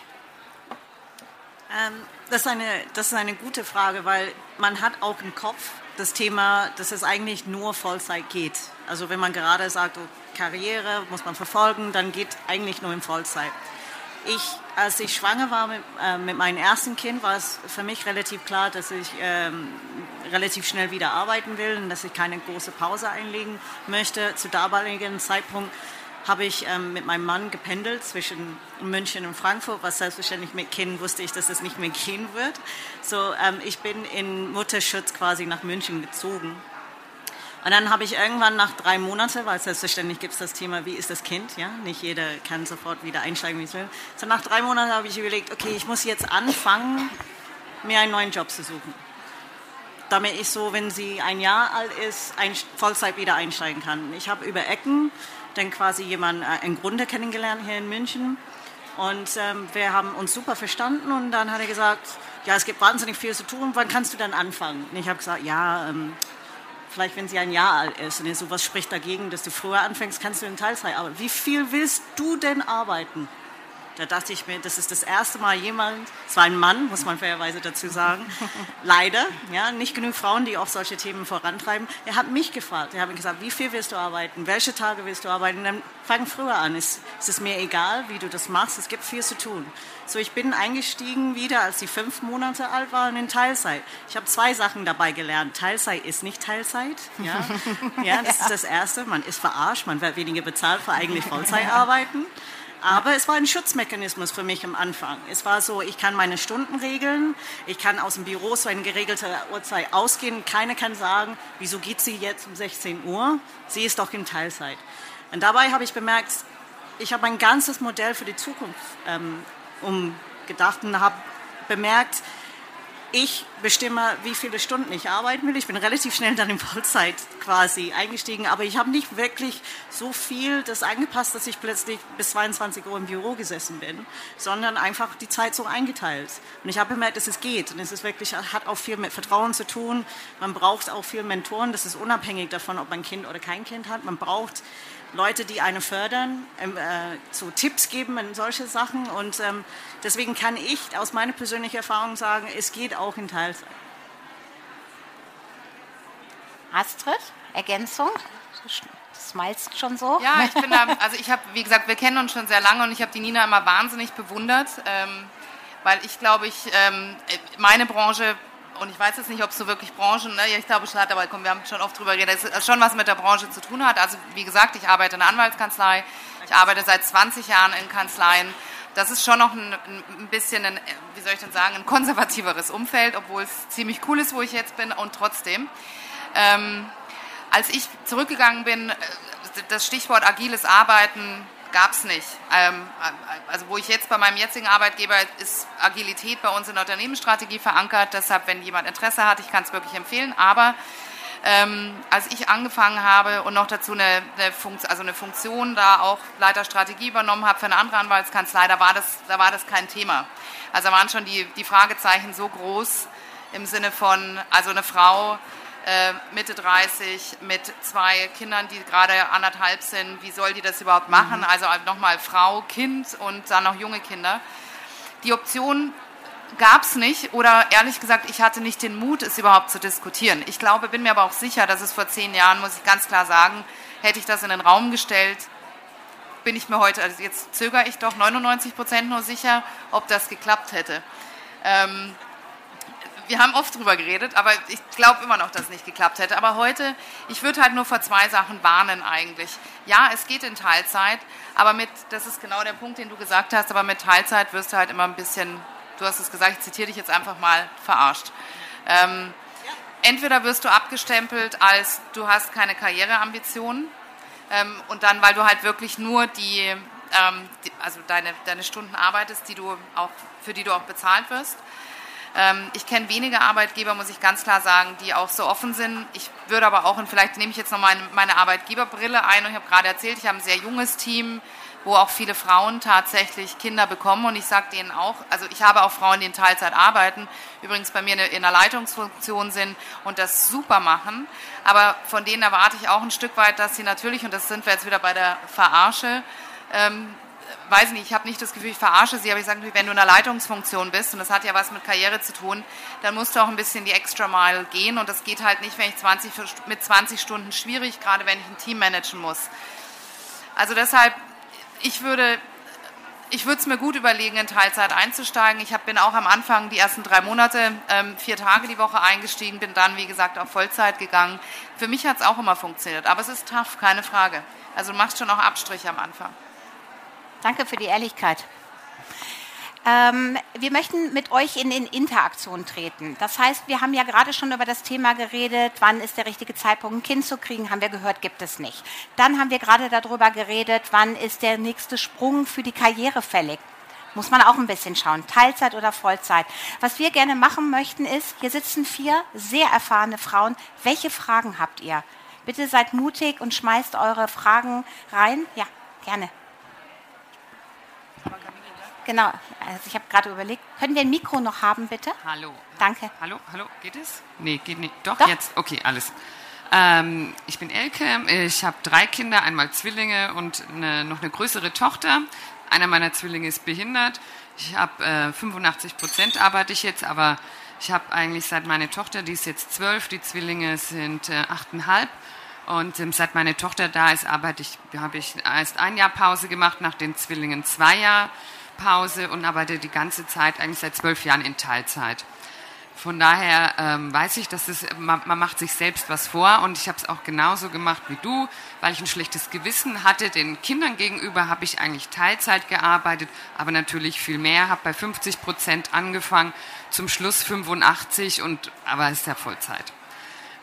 Ähm das ist, eine, das ist eine gute Frage, weil man hat auch im Kopf das Thema, dass es eigentlich nur Vollzeit geht. Also wenn man gerade sagt, oh, Karriere muss man verfolgen, dann geht eigentlich nur in Vollzeit. Ich, als ich schwanger war mit, äh, mit meinem ersten Kind, war es für mich relativ klar, dass ich ähm, relativ schnell wieder arbeiten will und dass ich keine große Pause einlegen möchte. Zu damaligen Zeitpunkt habe ich ähm, mit meinem Mann gependelt zwischen München und Frankfurt, was selbstverständlich mit Kind wusste ich, dass es nicht mehr gehen wird. So, ähm, ich bin in Mutterschutz quasi nach München gezogen. Und dann habe ich irgendwann nach drei Monaten, weil selbstverständlich gibt es das Thema, wie ist das Kind, ja, nicht jeder kann sofort wieder einsteigen, wie es will. So nach drei Monaten habe ich überlegt, okay, ich muss jetzt anfangen, mir einen neuen Job zu suchen damit ich so, wenn sie ein Jahr alt ist, ein Vollzeit wieder einsteigen kann. Ich habe über Ecken dann quasi jemanden äh, im Grunde kennengelernt hier in München. Und ähm, wir haben uns super verstanden und dann hat er gesagt, ja, es gibt wahnsinnig viel zu tun, wann kannst du dann anfangen? Und ich habe gesagt, ja, ähm, vielleicht wenn sie ein Jahr alt ist. Und er so, was spricht dagegen, dass du früher anfängst, kannst du in Teilzeit arbeiten. Wie viel willst du denn arbeiten? Da dachte ich mir, das ist das erste Mal jemand, es war ein Mann, muss man fairerweise dazu sagen, leider, ja, nicht genug Frauen, die auch solche Themen vorantreiben. Er hat mich gefragt, er hat mir gesagt, wie viel willst du arbeiten, welche Tage willst du arbeiten, dann fang früher an, es, es ist mir egal, wie du das machst, es gibt viel zu tun. So, ich bin eingestiegen wieder, als sie fünf Monate alt waren, in Teilzeit. Ich habe zwei Sachen dabei gelernt. Teilzeit ist nicht Teilzeit. Ja, ja das ist das Erste. Man ist verarscht, man wird weniger bezahlt für eigentlich Vollzeit arbeiten. Aber es war ein Schutzmechanismus für mich am Anfang. Es war so, ich kann meine Stunden regeln, ich kann aus dem Büro zu einer geregelten Uhrzeit ausgehen. Keiner kann sagen, wieso geht sie jetzt um 16 Uhr? Sie ist doch in Teilzeit. Und dabei habe ich bemerkt, ich habe ein ganzes Modell für die Zukunft ähm, umgedacht und habe bemerkt, ich bestimme, wie viele Stunden ich arbeiten will. Ich bin relativ schnell dann in Vollzeit quasi eingestiegen, aber ich habe nicht wirklich so viel das angepasst, dass ich plötzlich bis 22 Uhr im Büro gesessen bin, sondern einfach die Zeit so eingeteilt. Und ich habe bemerkt, dass es geht und es ist wirklich, hat auch viel mit Vertrauen zu tun. Man braucht auch viel Mentoren, das ist unabhängig davon, ob man ein Kind oder kein Kind hat. Man braucht Leute, die einen fördern, ähm, äh, so Tipps geben in solche Sachen. Und ähm, deswegen kann ich aus meiner persönlichen Erfahrung sagen, es geht auch in Teilzeit. Astrid, Ergänzung? Das smilest schon so. Ja, ich bin da, also ich habe, wie gesagt, wir kennen uns schon sehr lange und ich habe die Nina immer wahnsinnig bewundert, ähm, weil ich glaube, ich ähm, meine Branche und ich weiß jetzt nicht, ob es so wirklich Branchen, ne? ich glaube schon hat, aber komm, wir haben schon oft drüber geredet, dass es schon was mit der Branche zu tun hat. Also wie gesagt, ich arbeite in einer Anwaltskanzlei, ich arbeite seit 20 Jahren in Kanzleien. Das ist schon noch ein, ein bisschen, ein, wie soll ich denn sagen, ein konservativeres Umfeld, obwohl es ziemlich cool ist, wo ich jetzt bin und trotzdem. Ähm, als ich zurückgegangen bin, äh, das Stichwort agiles Arbeiten gab es nicht. Ähm, also wo ich jetzt bei meinem jetzigen Arbeitgeber ist Agilität bei uns in der Unternehmensstrategie verankert. Deshalb, wenn jemand Interesse hat, ich kann es wirklich empfehlen. Aber ähm, als ich angefangen habe und noch dazu eine, eine, Funktion, also eine Funktion da auch Leiterstrategie übernommen habe für eine andere Anwaltskanzlei, da war das, da war das kein Thema. Also da waren schon die, die Fragezeichen so groß im Sinne von, also eine Frau Mitte 30 mit zwei Kindern, die gerade anderthalb sind. Wie soll die das überhaupt machen? Mhm. Also nochmal Frau, Kind und dann noch junge Kinder. Die Option gab es nicht oder ehrlich gesagt, ich hatte nicht den Mut, es überhaupt zu diskutieren. Ich glaube, bin mir aber auch sicher, dass es vor zehn Jahren, muss ich ganz klar sagen, hätte ich das in den Raum gestellt, bin ich mir heute, also jetzt zögere ich doch 99 Prozent nur sicher, ob das geklappt hätte. Ähm, wir haben oft drüber geredet, aber ich glaube immer noch, dass es nicht geklappt hätte. Aber heute, ich würde halt nur vor zwei Sachen warnen eigentlich. Ja, es geht in Teilzeit, aber mit, das ist genau der Punkt, den du gesagt hast, aber mit Teilzeit wirst du halt immer ein bisschen, du hast es gesagt, ich zitiere dich jetzt einfach mal, verarscht. Ähm, entweder wirst du abgestempelt als du hast keine Karriereambitionen ähm, und dann, weil du halt wirklich nur die, ähm, die, also deine, deine Stunden arbeitest, die du auch, für die du auch bezahlt wirst. Ähm, ich kenne wenige Arbeitgeber, muss ich ganz klar sagen, die auch so offen sind. Ich würde aber auch, und vielleicht nehme ich jetzt noch meine, meine Arbeitgeberbrille ein, und ich habe gerade erzählt, ich habe ein sehr junges Team, wo auch viele Frauen tatsächlich Kinder bekommen. Und ich sage denen auch, also ich habe auch Frauen, die in Teilzeit arbeiten, übrigens bei mir in der Leitungsfunktion sind und das super machen. Aber von denen erwarte ich auch ein Stück weit, dass sie natürlich, und das sind wir jetzt wieder bei der Verarsche, ähm, weiß nicht, ich habe nicht das Gefühl, ich verarsche sie, aber ich sage, wenn du in einer Leitungsfunktion bist, und das hat ja was mit Karriere zu tun, dann musst du auch ein bisschen die Extra Mile gehen und das geht halt nicht, wenn ich 20, mit 20 Stunden schwierig, gerade wenn ich ein Team managen muss. Also deshalb, ich würde ich würde es mir gut überlegen, in Teilzeit einzusteigen. Ich hab, bin auch am Anfang die ersten drei Monate ähm, vier Tage die Woche eingestiegen, bin dann, wie gesagt, auf Vollzeit gegangen. Für mich hat es auch immer funktioniert, aber es ist tough, keine Frage. Also du machst schon auch Abstriche am Anfang. Danke für die Ehrlichkeit. Ähm, wir möchten mit euch in, in, Interaktion treten. Das heißt, wir haben ja gerade schon über das Thema geredet, wann ist der richtige Zeitpunkt, ein Kind zu kriegen, haben wir gehört, gibt es nicht. Dann haben wir gerade darüber geredet, wann ist der nächste Sprung für die Karriere fällig. Muss man auch ein bisschen schauen, Teilzeit oder Vollzeit. Was wir gerne machen möchten ist, hier sitzen vier sehr erfahrene Frauen. Welche Fragen habt ihr? Bitte seid mutig und schmeißt eure Fragen rein. Ja, gerne. Genau, also ich habe gerade überlegt, können wir ein Mikro noch haben, bitte? Hallo. Danke. Hallo, hallo, geht es? Nee, geht nicht. Doch, Doch. jetzt, okay, alles. Ähm, ich bin Elke, ich habe drei Kinder, einmal Zwillinge und eine, noch eine größere Tochter. Einer meiner Zwillinge ist behindert. Ich habe äh, 85 Prozent arbeite ich jetzt, aber ich habe eigentlich seit meine Tochter, die ist jetzt zwölf, die Zwillinge sind äh, achteinhalb. Und ähm, seit meine Tochter da ist, arbeite ich, habe ich erst ein Jahr Pause gemacht, nach den Zwillingen zwei Jahre Pause und arbeite die ganze Zeit, eigentlich seit zwölf Jahren in Teilzeit. Von daher ähm, weiß ich, dass es, man, man, macht sich selbst was vor und ich habe es auch genauso gemacht wie du, weil ich ein schlechtes Gewissen hatte. Den Kindern gegenüber habe ich eigentlich Teilzeit gearbeitet, aber natürlich viel mehr, habe bei 50 Prozent angefangen, zum Schluss 85 und aber es ist ja Vollzeit.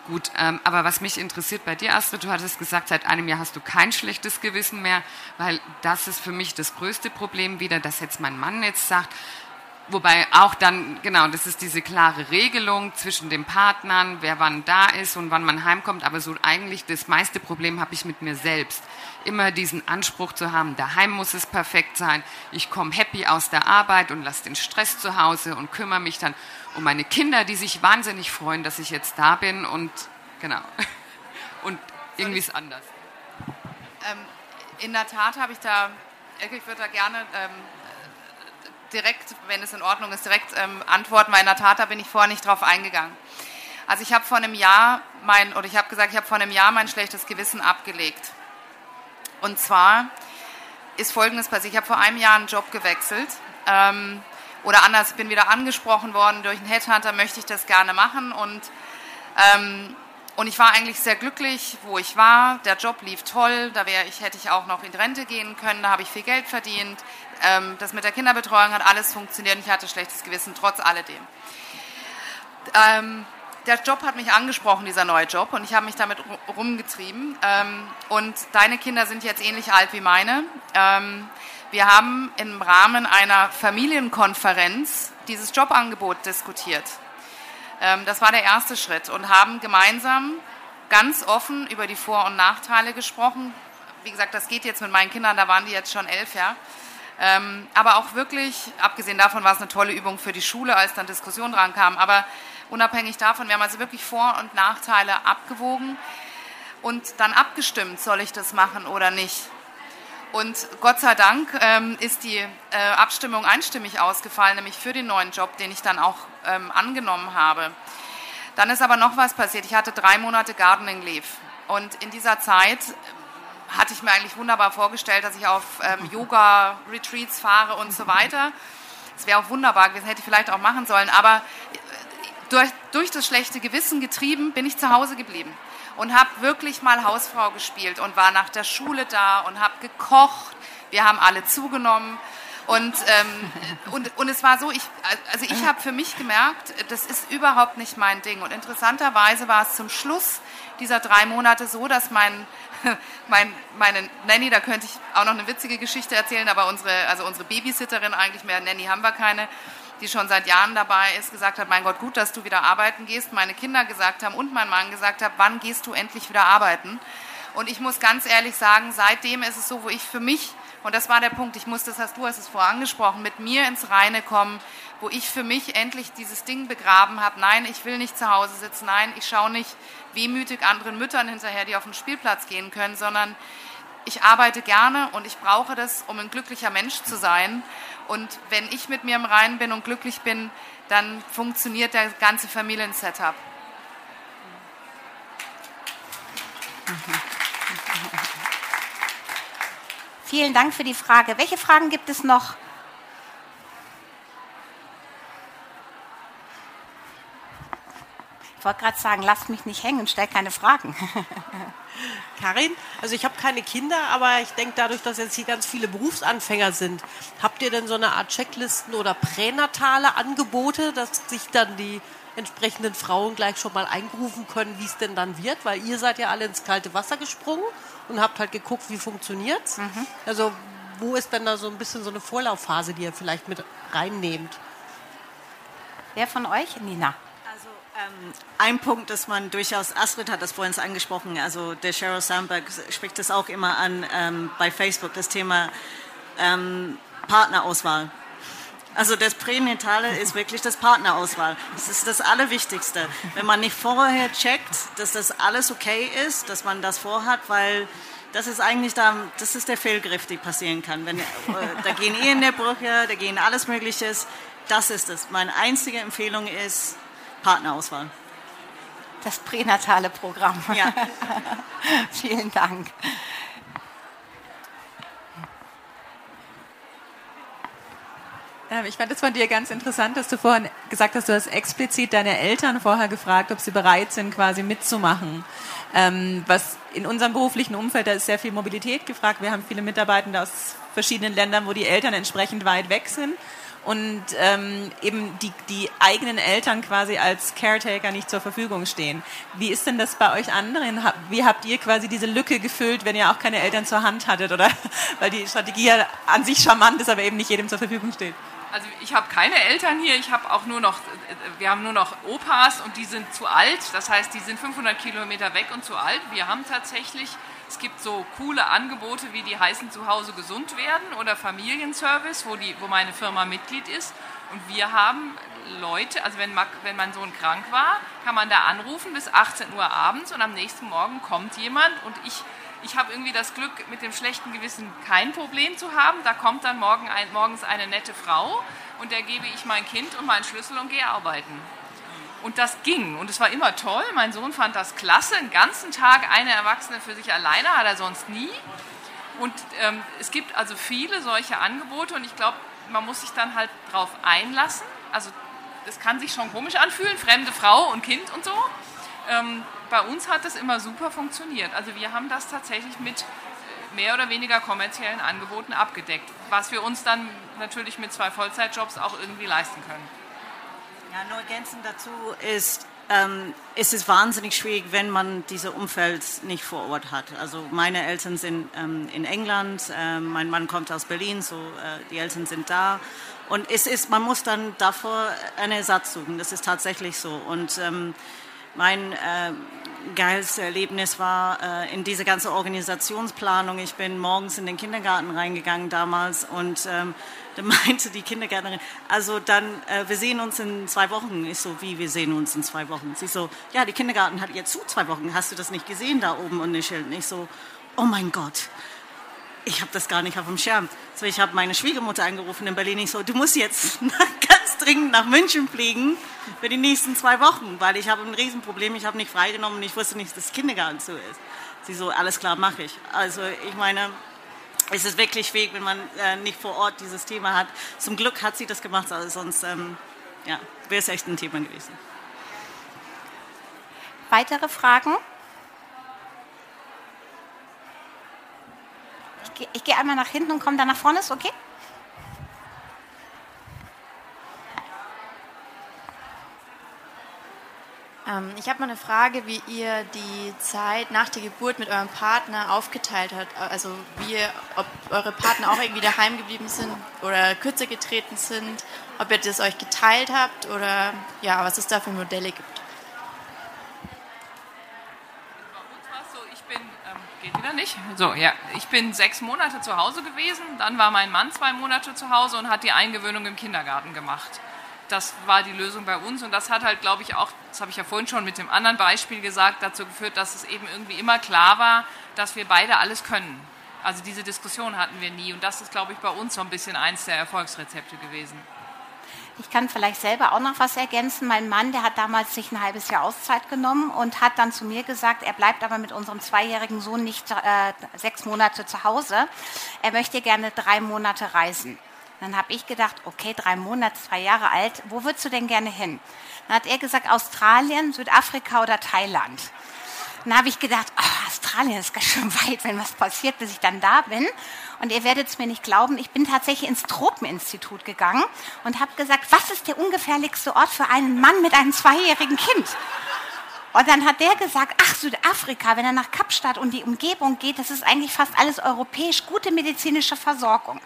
Gut, ähm, aber was mich interessiert bei dir, Astrid, du hattest gesagt, seit einem Jahr hast du kein schlechtes Gewissen mehr, weil das ist für mich das größte Problem wieder, dass jetzt mein Mann jetzt sagt, Wobei auch dann, genau, das ist diese klare Regelung zwischen den Partnern, wer wann da ist und wann man heimkommt. Aber so eigentlich das meiste Problem habe ich mit mir selbst. Immer diesen Anspruch zu haben, daheim muss es perfekt sein. Ich komme happy aus der Arbeit und lasse den Stress zu Hause und kümmere mich dann um meine Kinder, die sich wahnsinnig freuen, dass ich jetzt da bin und genau. Und irgendwie ist anders. Ähm, in der Tat habe ich da, ich würde da gerne ähm, direkt, wenn es in Ordnung ist, direkt ähm, antworten, weil in der Tat, da bin ich vorher nicht drauf eingegangen. Also ich habe vor einem Jahr mein, oder ich habe gesagt, ich habe vor einem Jahr mein schlechtes Gewissen abgelegt. Und zwar ist Folgendes passiert. Ich habe vor einem Jahr einen Job gewechselt. Ähm, oder anders, bin wieder angesprochen worden durch einen Headhunter, möchte ich das gerne machen. Und, ähm, und ich war eigentlich sehr glücklich, wo ich war. Der Job lief toll. Da wäre ich, hätte ich auch noch in Rente gehen können. Da habe ich viel Geld verdient. Ähm, das mit der Kinderbetreuung hat alles funktioniert. Ich hatte schlechtes Gewissen, trotz alledem. Ähm, der Job hat mich angesprochen, dieser neue Job, und ich habe mich damit rumgetrieben. Ähm, und deine Kinder sind jetzt ähnlich alt wie meine. Ähm, wir haben im Rahmen einer Familienkonferenz dieses Jobangebot diskutiert. Ähm, das war der erste Schritt und haben gemeinsam ganz offen über die Vor- und Nachteile gesprochen. Wie gesagt, das geht jetzt mit meinen Kindern, da waren die jetzt schon elf, ja. Aber auch wirklich, abgesehen davon war es eine tolle Übung für die Schule, als dann Diskussionen dran kamen. Aber unabhängig davon, wir haben also wirklich Vor- und Nachteile abgewogen und dann abgestimmt, soll ich das machen oder nicht. Und Gott sei Dank ähm, ist die äh, Abstimmung einstimmig ausgefallen, nämlich für den neuen Job, den ich dann auch ähm, angenommen habe. Dann ist aber noch was passiert. Ich hatte drei Monate Gardening Leave. Und in dieser Zeit hatte ich mir eigentlich wunderbar vorgestellt, dass ich auf ähm, Yoga-Retreats fahre und so weiter. Das wäre auch wunderbar gewesen, hätte ich vielleicht auch machen sollen. Aber durch, durch das schlechte Gewissen getrieben bin ich zu Hause geblieben und habe wirklich mal Hausfrau gespielt und war nach der Schule da und habe gekocht. Wir haben alle zugenommen. Und, ähm, und, und es war so, ich, also ich habe für mich gemerkt, das ist überhaupt nicht mein Ding. Und interessanterweise war es zum Schluss dieser drei Monate so, dass mein, mein, meine Nanny, da könnte ich auch noch eine witzige Geschichte erzählen, aber unsere, also unsere Babysitterin eigentlich mehr, Nanny haben wir keine, die schon seit Jahren dabei ist, gesagt hat, mein Gott, gut, dass du wieder arbeiten gehst. Meine Kinder gesagt haben und mein Mann gesagt hat, wann gehst du endlich wieder arbeiten? Und ich muss ganz ehrlich sagen, seitdem ist es so, wo ich für mich, und das war der Punkt, ich muss, das hast du hast es vorher angesprochen, mit mir ins Reine kommen, wo ich für mich endlich dieses Ding begraben habe. Nein, ich will nicht zu Hause sitzen. Nein, ich schaue nicht wehmütig anderen Müttern hinterher, die auf den Spielplatz gehen können, sondern ich arbeite gerne und ich brauche das, um ein glücklicher Mensch zu sein. Und wenn ich mit mir im Reinen bin und glücklich bin, dann funktioniert der ganze Familiensetup. Vielen Dank für die Frage. Welche Fragen gibt es noch? Ich wollte gerade sagen, lasst mich nicht hängen, stell keine Fragen. Karin, also ich habe keine Kinder, aber ich denke dadurch, dass jetzt hier ganz viele Berufsanfänger sind, habt ihr denn so eine Art Checklisten oder pränatale Angebote, dass sich dann die entsprechenden Frauen gleich schon mal eingerufen können, wie es denn dann wird? Weil ihr seid ja alle ins kalte Wasser gesprungen und habt halt geguckt, wie funktioniert's. Mhm. Also wo ist denn da so ein bisschen so eine Vorlaufphase, die ihr vielleicht mit reinnehmt? Wer von euch? Nina. Ähm, ein Punkt, dass man durchaus, Astrid hat das vorhin angesprochen, also der Sheryl Sandberg spricht das auch immer an ähm, bei Facebook, das Thema ähm, Partnerauswahl. Also das Pränatale ist wirklich das Partnerauswahl. Das ist das Allerwichtigste. Wenn man nicht vorher checkt, dass das alles okay ist, dass man das vorhat, weil das ist eigentlich da, das ist der Fehlgriff, der passieren kann. Wenn, äh, da gehen Brüche, da gehen alles Mögliche. Das ist es. Meine einzige Empfehlung ist Partnerauswahl. Das pränatale Programm. Ja. Vielen Dank. Ähm, ich fand es von dir ganz interessant, dass du vorhin gesagt hast, du hast explizit deine Eltern vorher gefragt, ob sie bereit sind, quasi mitzumachen. Ähm, was in unserem beruflichen Umfeld, da ist sehr viel Mobilität gefragt. Wir haben viele Mitarbeitende aus verschiedenen Ländern, wo die Eltern entsprechend weit weg sind und ähm, eben die, die eigenen Eltern quasi als Caretaker nicht zur Verfügung stehen. Wie ist denn das bei euch anderen? Wie habt ihr quasi diese Lücke gefüllt, wenn ihr auch keine Eltern zur Hand hattet? Oder weil die Strategie ja an sich charmant ist, aber eben nicht jedem zur Verfügung steht? Also ich habe keine Eltern hier, ich habe auch nur noch, wir haben nur noch Opas und die sind zu alt, das heißt, die sind 500 Kilometer weg und zu alt. Wir haben tatsächlich, es gibt so coole Angebote, wie die heißen zu Hause gesund werden oder Familienservice, wo, die, wo meine Firma Mitglied ist. Und wir haben Leute, also wenn, wenn mein Sohn krank war, kann man da anrufen bis 18 Uhr abends und am nächsten Morgen kommt jemand und ich ich habe irgendwie das Glück, mit dem schlechten Gewissen kein Problem zu haben. Da kommt dann morgen ein, morgens eine nette Frau und der gebe ich mein Kind und meinen Schlüssel und gehe arbeiten. Und das ging. Und es war immer toll. Mein Sohn fand das klasse. Den ganzen Tag eine Erwachsene für sich alleine hat er sonst nie. Und ähm, es gibt also viele solche Angebote und ich glaube, man muss sich dann halt drauf einlassen. Also das kann sich schon komisch anfühlen, fremde Frau und Kind und so. Ähm, bei uns hat das immer super funktioniert. Also wir haben das tatsächlich mit mehr oder weniger kommerziellen Angeboten abgedeckt, was wir uns dann natürlich mit zwei Vollzeitjobs auch irgendwie leisten können. Ja, nur ergänzend dazu ist, ähm, es ist wahnsinnig schwierig, wenn man dieses Umfeld nicht vor Ort hat. Also meine Eltern sind ähm, in England, äh, mein Mann kommt aus Berlin, so äh, die Eltern sind da. Und es ist, man muss dann davor einen Ersatz suchen. Das ist tatsächlich so. Und ähm, mein äh, geiles Erlebnis war äh, in diese ganze Organisationsplanung. Ich bin morgens in den Kindergarten reingegangen damals und ähm, da meinte die Kindergärtnerin, also dann, äh, wir sehen uns in zwei Wochen. Ich so, wie, wir sehen uns in zwei Wochen? Sie so, ja, die Kindergarten hat jetzt zu zwei Wochen. Hast du das nicht gesehen da oben und Schild? Und ich so, oh mein Gott ich habe das gar nicht auf dem Schirm. So, ich habe meine Schwiegermutter angerufen in Berlin. Ich so, du musst jetzt ganz dringend nach München fliegen für die nächsten zwei Wochen, weil ich habe ein Riesenproblem. Ich habe nicht freigenommen und ich wusste nicht, dass das Kindergarten zu ist. Sie so, alles klar, mache ich. Also ich meine, es ist wirklich schwierig, wenn man äh, nicht vor Ort dieses Thema hat. Zum Glück hat sie das gemacht, also sonst ähm, ja, wäre es echt ein Thema gewesen. Weitere Fragen? Ich gehe einmal nach hinten und komme dann nach vorne, ist okay? Ähm, ich habe mal eine Frage, wie ihr die Zeit nach der Geburt mit eurem Partner aufgeteilt habt. Also wie ihr, ob eure Partner auch irgendwie daheim geblieben sind oder kürzer getreten sind, ob ihr das euch geteilt habt oder ja, was es da für Modelle gibt. Geht wieder nicht? So, ja. Ich bin sechs Monate zu Hause gewesen, dann war mein Mann zwei Monate zu Hause und hat die Eingewöhnung im Kindergarten gemacht. Das war die Lösung bei uns und das hat halt, glaube ich, auch, das habe ich ja vorhin schon mit dem anderen Beispiel gesagt, dazu geführt, dass es eben irgendwie immer klar war, dass wir beide alles können. Also diese Diskussion hatten wir nie und das ist, glaube ich, bei uns so ein bisschen eins der Erfolgsrezepte gewesen. Ich kann vielleicht selber auch noch was ergänzen. Mein Mann, der hat damals sich ein halbes Jahr Auszeit genommen und hat dann zu mir gesagt, er bleibt aber mit unserem zweijährigen Sohn nicht äh, sechs Monate zu Hause. Er möchte gerne drei Monate reisen. Dann habe ich gedacht, okay, drei Monate, zwei Jahre alt, wo würdest du denn gerne hin? Dann hat er gesagt, Australien, Südafrika oder Thailand. Dann habe ich gedacht, oh, Australien ist ganz schön weit, wenn was passiert, bis ich dann da bin. Und ihr werdet es mir nicht glauben, ich bin tatsächlich ins Tropeninstitut gegangen und habe gesagt, was ist der ungefährlichste Ort für einen Mann mit einem zweijährigen Kind? Und dann hat der gesagt, ach, Südafrika, wenn er nach Kapstadt und die Umgebung geht, das ist eigentlich fast alles europäisch, gute medizinische Versorgung.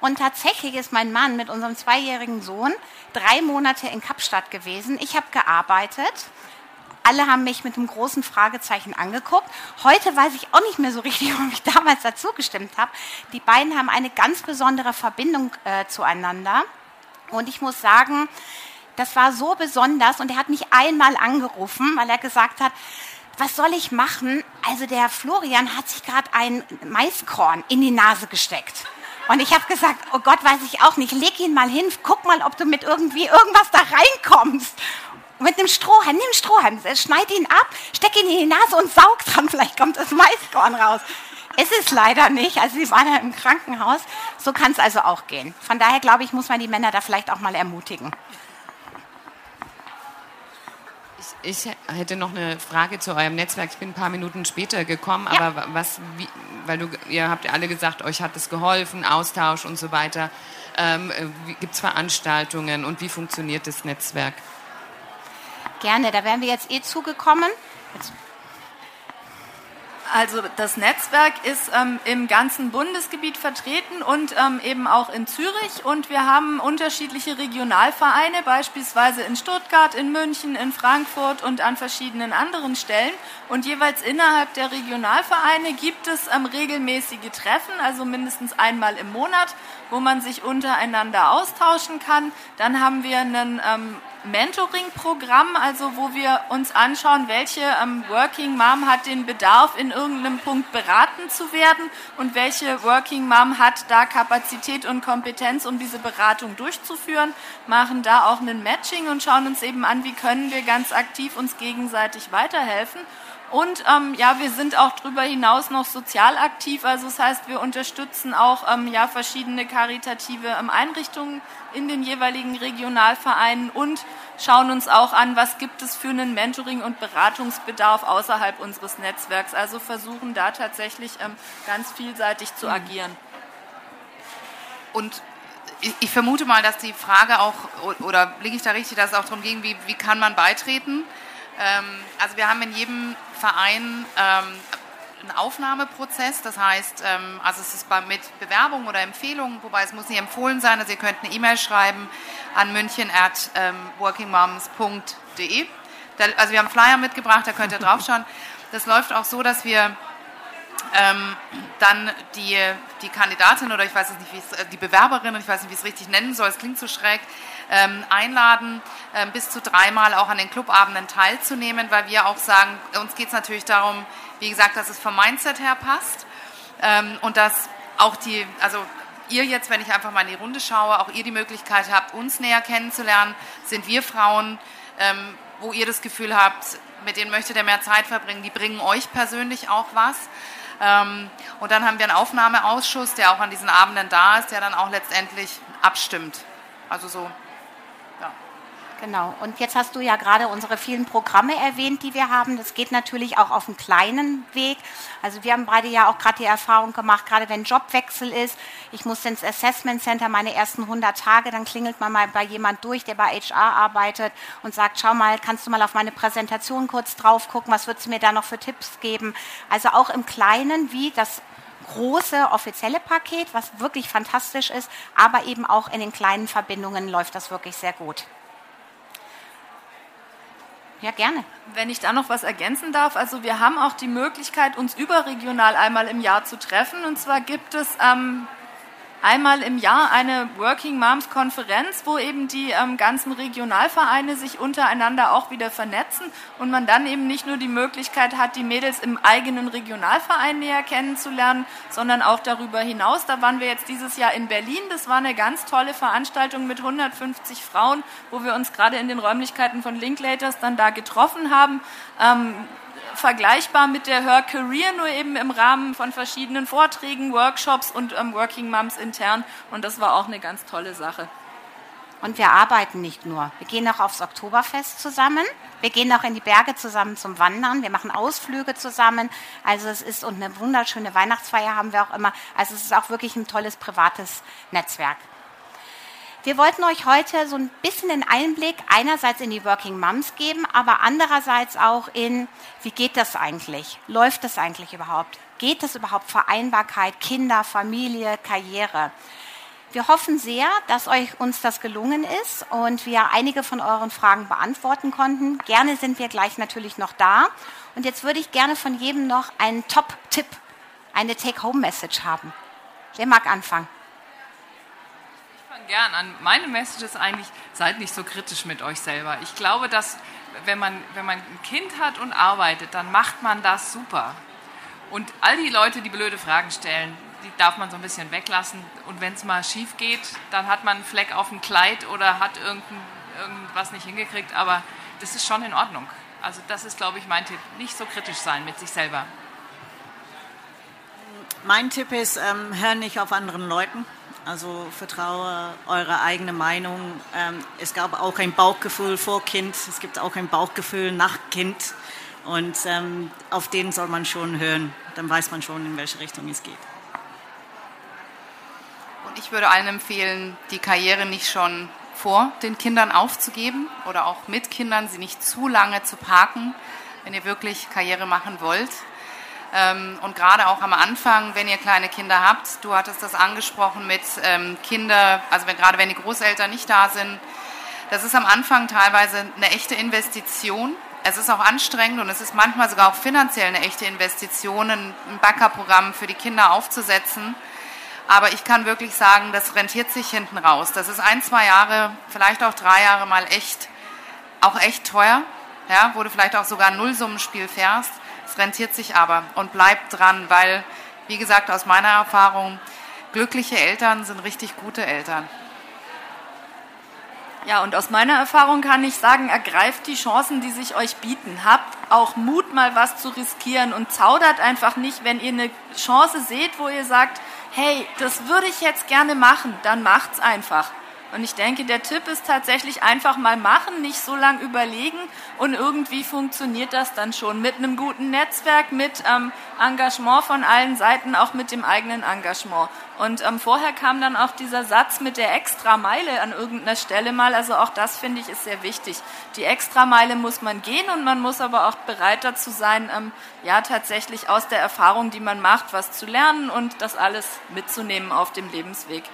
Und tatsächlich ist mein Mann mit unserem zweijährigen Sohn drei Monate in Kapstadt gewesen. Ich habe gearbeitet alle haben mich mit einem großen Fragezeichen angeguckt. Heute weiß ich auch nicht mehr so richtig, warum ich damals dazu gestimmt habe. Die beiden haben eine ganz besondere Verbindung äh, zueinander. Und ich muss sagen, das war so besonders. Und er hat mich einmal angerufen, weil er gesagt hat, was soll ich machen? Also der Florian hat sich gerade ein Maiskorn in die Nase gesteckt. Und ich habe gesagt, oh Gott, weiß ich auch nicht, leg ihn mal hin, guck mal, ob du mit irgendwie irgendwas da reinkommst. mit einem Strohhalm, nimm Strohhalm, schneid ihn ab, steck ihn in die Nase und saug dran, vielleicht kommt das Maiskorn raus. Ist es leider nicht, also sie waren ja im Krankenhaus. So kann es also auch gehen. Von daher glaube ich, muss man die Männer da vielleicht auch mal ermutigen. Ich hätte noch eine Frage zu eurem Netzwerk. Ich bin ein paar Minuten später gekommen, ja. aber was, wie, weil du, ihr habt ja alle gesagt, euch hat es geholfen, Austausch und so weiter. Ähm, Gibt es Veranstaltungen und wie funktioniert das Netzwerk? Gerne, da wären wir jetzt eh zugekommen. Jetzt also das Netzwerk ist ähm, im ganzen Bundesgebiet vertreten und ähm, eben auch in Zürich. Und wir haben unterschiedliche Regionalvereine, beispielsweise in Stuttgart, in München, in Frankfurt und an verschiedenen anderen Stellen. Und jeweils innerhalb der Regionalvereine gibt es ähm, regelmäßige Treffen, also mindestens einmal im Monat, wo man sich untereinander austauschen kann. Dann haben wir einen ähm, Mentoring-Programm, also wo wir uns anschauen, welche ähm, Working Mom hat den Bedarf, in irgendeinem Punkt beraten zu werden und welche Working Mom hat da Kapazität und Kompetenz, um diese Beratung durchzuführen, machen da auch ein Matching und schauen uns eben an, wie können wir ganz aktiv uns gegenseitig weiterhelfen. Und ähm, ja, wir sind auch darüber hinaus noch sozial aktiv. Also das heißt, wir unterstützen auch ähm, ja, verschiedene karitative ähm, Einrichtungen in den jeweiligen Regionalvereinen und schauen uns auch an, was gibt es für einen Mentoring- und Beratungsbedarf außerhalb unseres Netzwerks. Also versuchen da tatsächlich ähm, ganz vielseitig zu mhm. agieren. Und ich vermute mal, dass die Frage auch, oder liege ich da richtig, dass es auch darum ging, wie, wie kann man beitreten? Ähm, also wir haben in jedem Verein ähm, einen Aufnahmeprozess, das heißt, ähm, also es ist mit Bewerbung oder Empfehlungen, wobei es muss nicht empfohlen sein, also ihr könnt eine E-Mail schreiben an münchen at ähm, workingmoms.de. Also wir haben Flyer mitgebracht, da könnt ihr drauf schauen. Das läuft auch so, dass wir ähm, dann die, die Kandidatin oder ich weiß nicht, wie es, äh, die Bewerberin, ich weiß nicht, wie ich es richtig nennen soll, es klingt so schräg, einladen, ähm, bis zu dreimal auch an den Clubabenden teilzunehmen, weil wir auch sagen, uns geht es natürlich darum, wie gesagt, dass es vom Mindset her passt ähm, und dass auch die, also ihr jetzt, wenn ich einfach mal in die Runde schaue, auch ihr die Möglichkeit habt, uns näher kennenzulernen, sind wir Frauen, ähm, wo ihr das Gefühl habt, mit denen möchtet ihr mehr Zeit verbringen, die bringen euch persönlich auch was. Ähm, und dann haben wir einen Aufnahmeausschuss, der auch an diesen Abenden da ist, der dann auch letztendlich abstimmt. Also so Genau. Und jetzt hast du ja gerade unsere vielen Programme erwähnt, die wir haben. Das geht natürlich auch auf einem kleinen Weg. Also wir haben beide ja auch gerade die Erfahrung gemacht, gerade wenn Jobwechsel ist, ich muss ins Assessment Center meine ersten 100 Tage, dann klingelt man mal bei jemand durch, der bei HR arbeitet und sagt, schau mal, kannst du mal auf meine Präsentation kurz drauf gucken, was würdest du mir da noch für Tipps geben? Also auch im Kleinen wie das große offizielle Paket, was wirklich fantastisch ist, aber eben auch in den kleinen Verbindungen läuft das wirklich sehr gut. Ja, gerne. Wenn ich da noch was ergänzen darf, also wir haben auch die Möglichkeit, uns überregional einmal im Jahr zu treffen. Und zwar gibt es ähm, einmal im Jahr eine Working Moms Konferenz, wo eben die ähm, ganzen Regionalvereine sich untereinander auch wieder vernetzen und man dann eben nicht nur die Möglichkeit hat, die Mädels im eigenen Regionalverein näher kennenzulernen, sondern auch darüber hinaus. Da waren wir jetzt dieses Jahr in Berlin. Das war eine ganz tolle Veranstaltung mit 150 Frauen, wo wir uns gerade in den Räumlichkeiten von Linklaters dann da getroffen haben. Ähm, vergleichbar mit der Her Career, nur eben im Rahmen von verschiedenen Vorträgen, Workshops und ähm, Working Moms intern. Und das war auch eine ganz tolle Sache. Und wir arbeiten nicht nur. Wir gehen auch aufs Oktoberfest zusammen. Wir gehen auch in die Berge zusammen zum Wandern. Wir machen Ausflüge zusammen. Also es ist und eine wunderschöne Weihnachtsfeier haben wir auch immer. Also es ist auch wirklich ein tolles privates Netzwerk. Wir wollten euch heute so ein bisschen den Einblick einerseits in die Working Moms geben, aber andererseits auch in, wie geht das eigentlich? Läuft das eigentlich überhaupt? Geht das überhaupt Vereinbarkeit, Kinder, Familie, Karriere? Wir hoffen sehr, dass euch uns das gelungen ist und wir einige von euren Fragen beantworten konnten. Gerne sind wir gleich natürlich noch da. Und jetzt würde ich gerne von jedem noch einen Top-Tipp, eine Take-Home-Message haben. Wer mag anfangen? Gern an. Meine Message ist eigentlich, seid nicht so kritisch mit euch selber. Ich glaube, dass wenn man, wenn man ein Kind hat und arbeitet, dann macht man das super. Und all die Leute, die blöde Fragen stellen, die darf man so ein bisschen weglassen. Und wenn es mal schief geht, dann hat man einen Fleck auf dem Kleid oder hat irgendein, irgendwas nicht hingekriegt. Aber das ist schon in Ordnung. Also das ist, glaube ich, mein Tipp. Nicht so kritisch sein mit sich selber. Mein Tipp ist, ähm, hör nicht auf anderen Leuten. Also vertraue eure eigene Meinung. Ähm, es gab auch ein Bauchgefühl vor Kind, es gibt auch ein Bauchgefühl nach Kind. Und ähm, auf den soll man schon hören. Dann weiß man schon, in welche Richtung es geht. Und ich würde allen empfehlen, die Karriere nicht schon vor den Kindern aufzugeben oder auch mit Kindern, sie nicht zu lange zu parken, wenn ihr wirklich Karriere machen wollt. Ähm, und gerade auch am Anfang, wenn ihr kleine Kinder habt, du hattest das angesprochen mit ähm, Kinder, also wenn, gerade wenn die Großeltern nicht da sind, das ist am Anfang teilweise eine echte Investition. Es ist auch anstrengend und es ist manchmal sogar auch finanziell eine echte Investition, ein Backup-Programm für die Kinder aufzusetzen. Aber ich kann wirklich sagen, das rentiert sich hinten raus. Das ist ein, zwei Jahre, vielleicht auch drei Jahre mal echt, auch echt teuer, ja, wo du vielleicht auch sogar ein Nullsummenspiel fährst. Es rentiert sich aber und bleibt dran, weil, wie gesagt, aus meiner Erfahrung, glückliche Eltern sind richtig gute Eltern. Ja, und aus meiner Erfahrung kann ich sagen, ergreift die Chancen, die sich euch bieten. Habt auch Mut, mal was zu riskieren und zaudert einfach nicht, wenn ihr eine Chance seht, wo ihr sagt, hey, das würde ich jetzt gerne machen, dann macht's einfach. Und ich denke, der Tipp ist tatsächlich einfach mal machen, nicht so lange überlegen und irgendwie funktioniert das dann schon mit einem guten Netzwerk, mit ähm, Engagement von allen Seiten, auch mit dem eigenen Engagement. Und ähm, vorher kam dann auch dieser Satz mit der Extrameile an irgendeiner Stelle mal. Also auch das finde ich ist sehr wichtig. Die Extrameile muss man gehen und man muss aber auch bereit dazu sein, ähm, ja tatsächlich aus der Erfahrung, die man macht, was zu lernen und das alles mitzunehmen auf dem Lebensweg.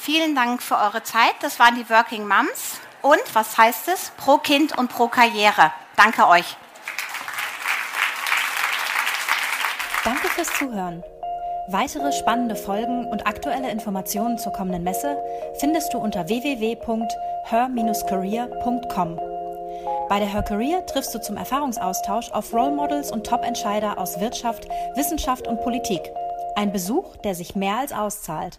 Vielen Dank für eure Zeit. Das waren die Working Moms. Und was heißt es? Pro Kind und pro Karriere. Danke euch. Danke fürs Zuhören. Weitere spannende Folgen und aktuelle Informationen zur kommenden Messe findest du unter www.her-career.com. Bei der Her Career triffst du zum Erfahrungsaustausch auf Role Models und Top-Entscheider aus Wirtschaft, Wissenschaft und Politik. Ein Besuch, der sich mehr als auszahlt.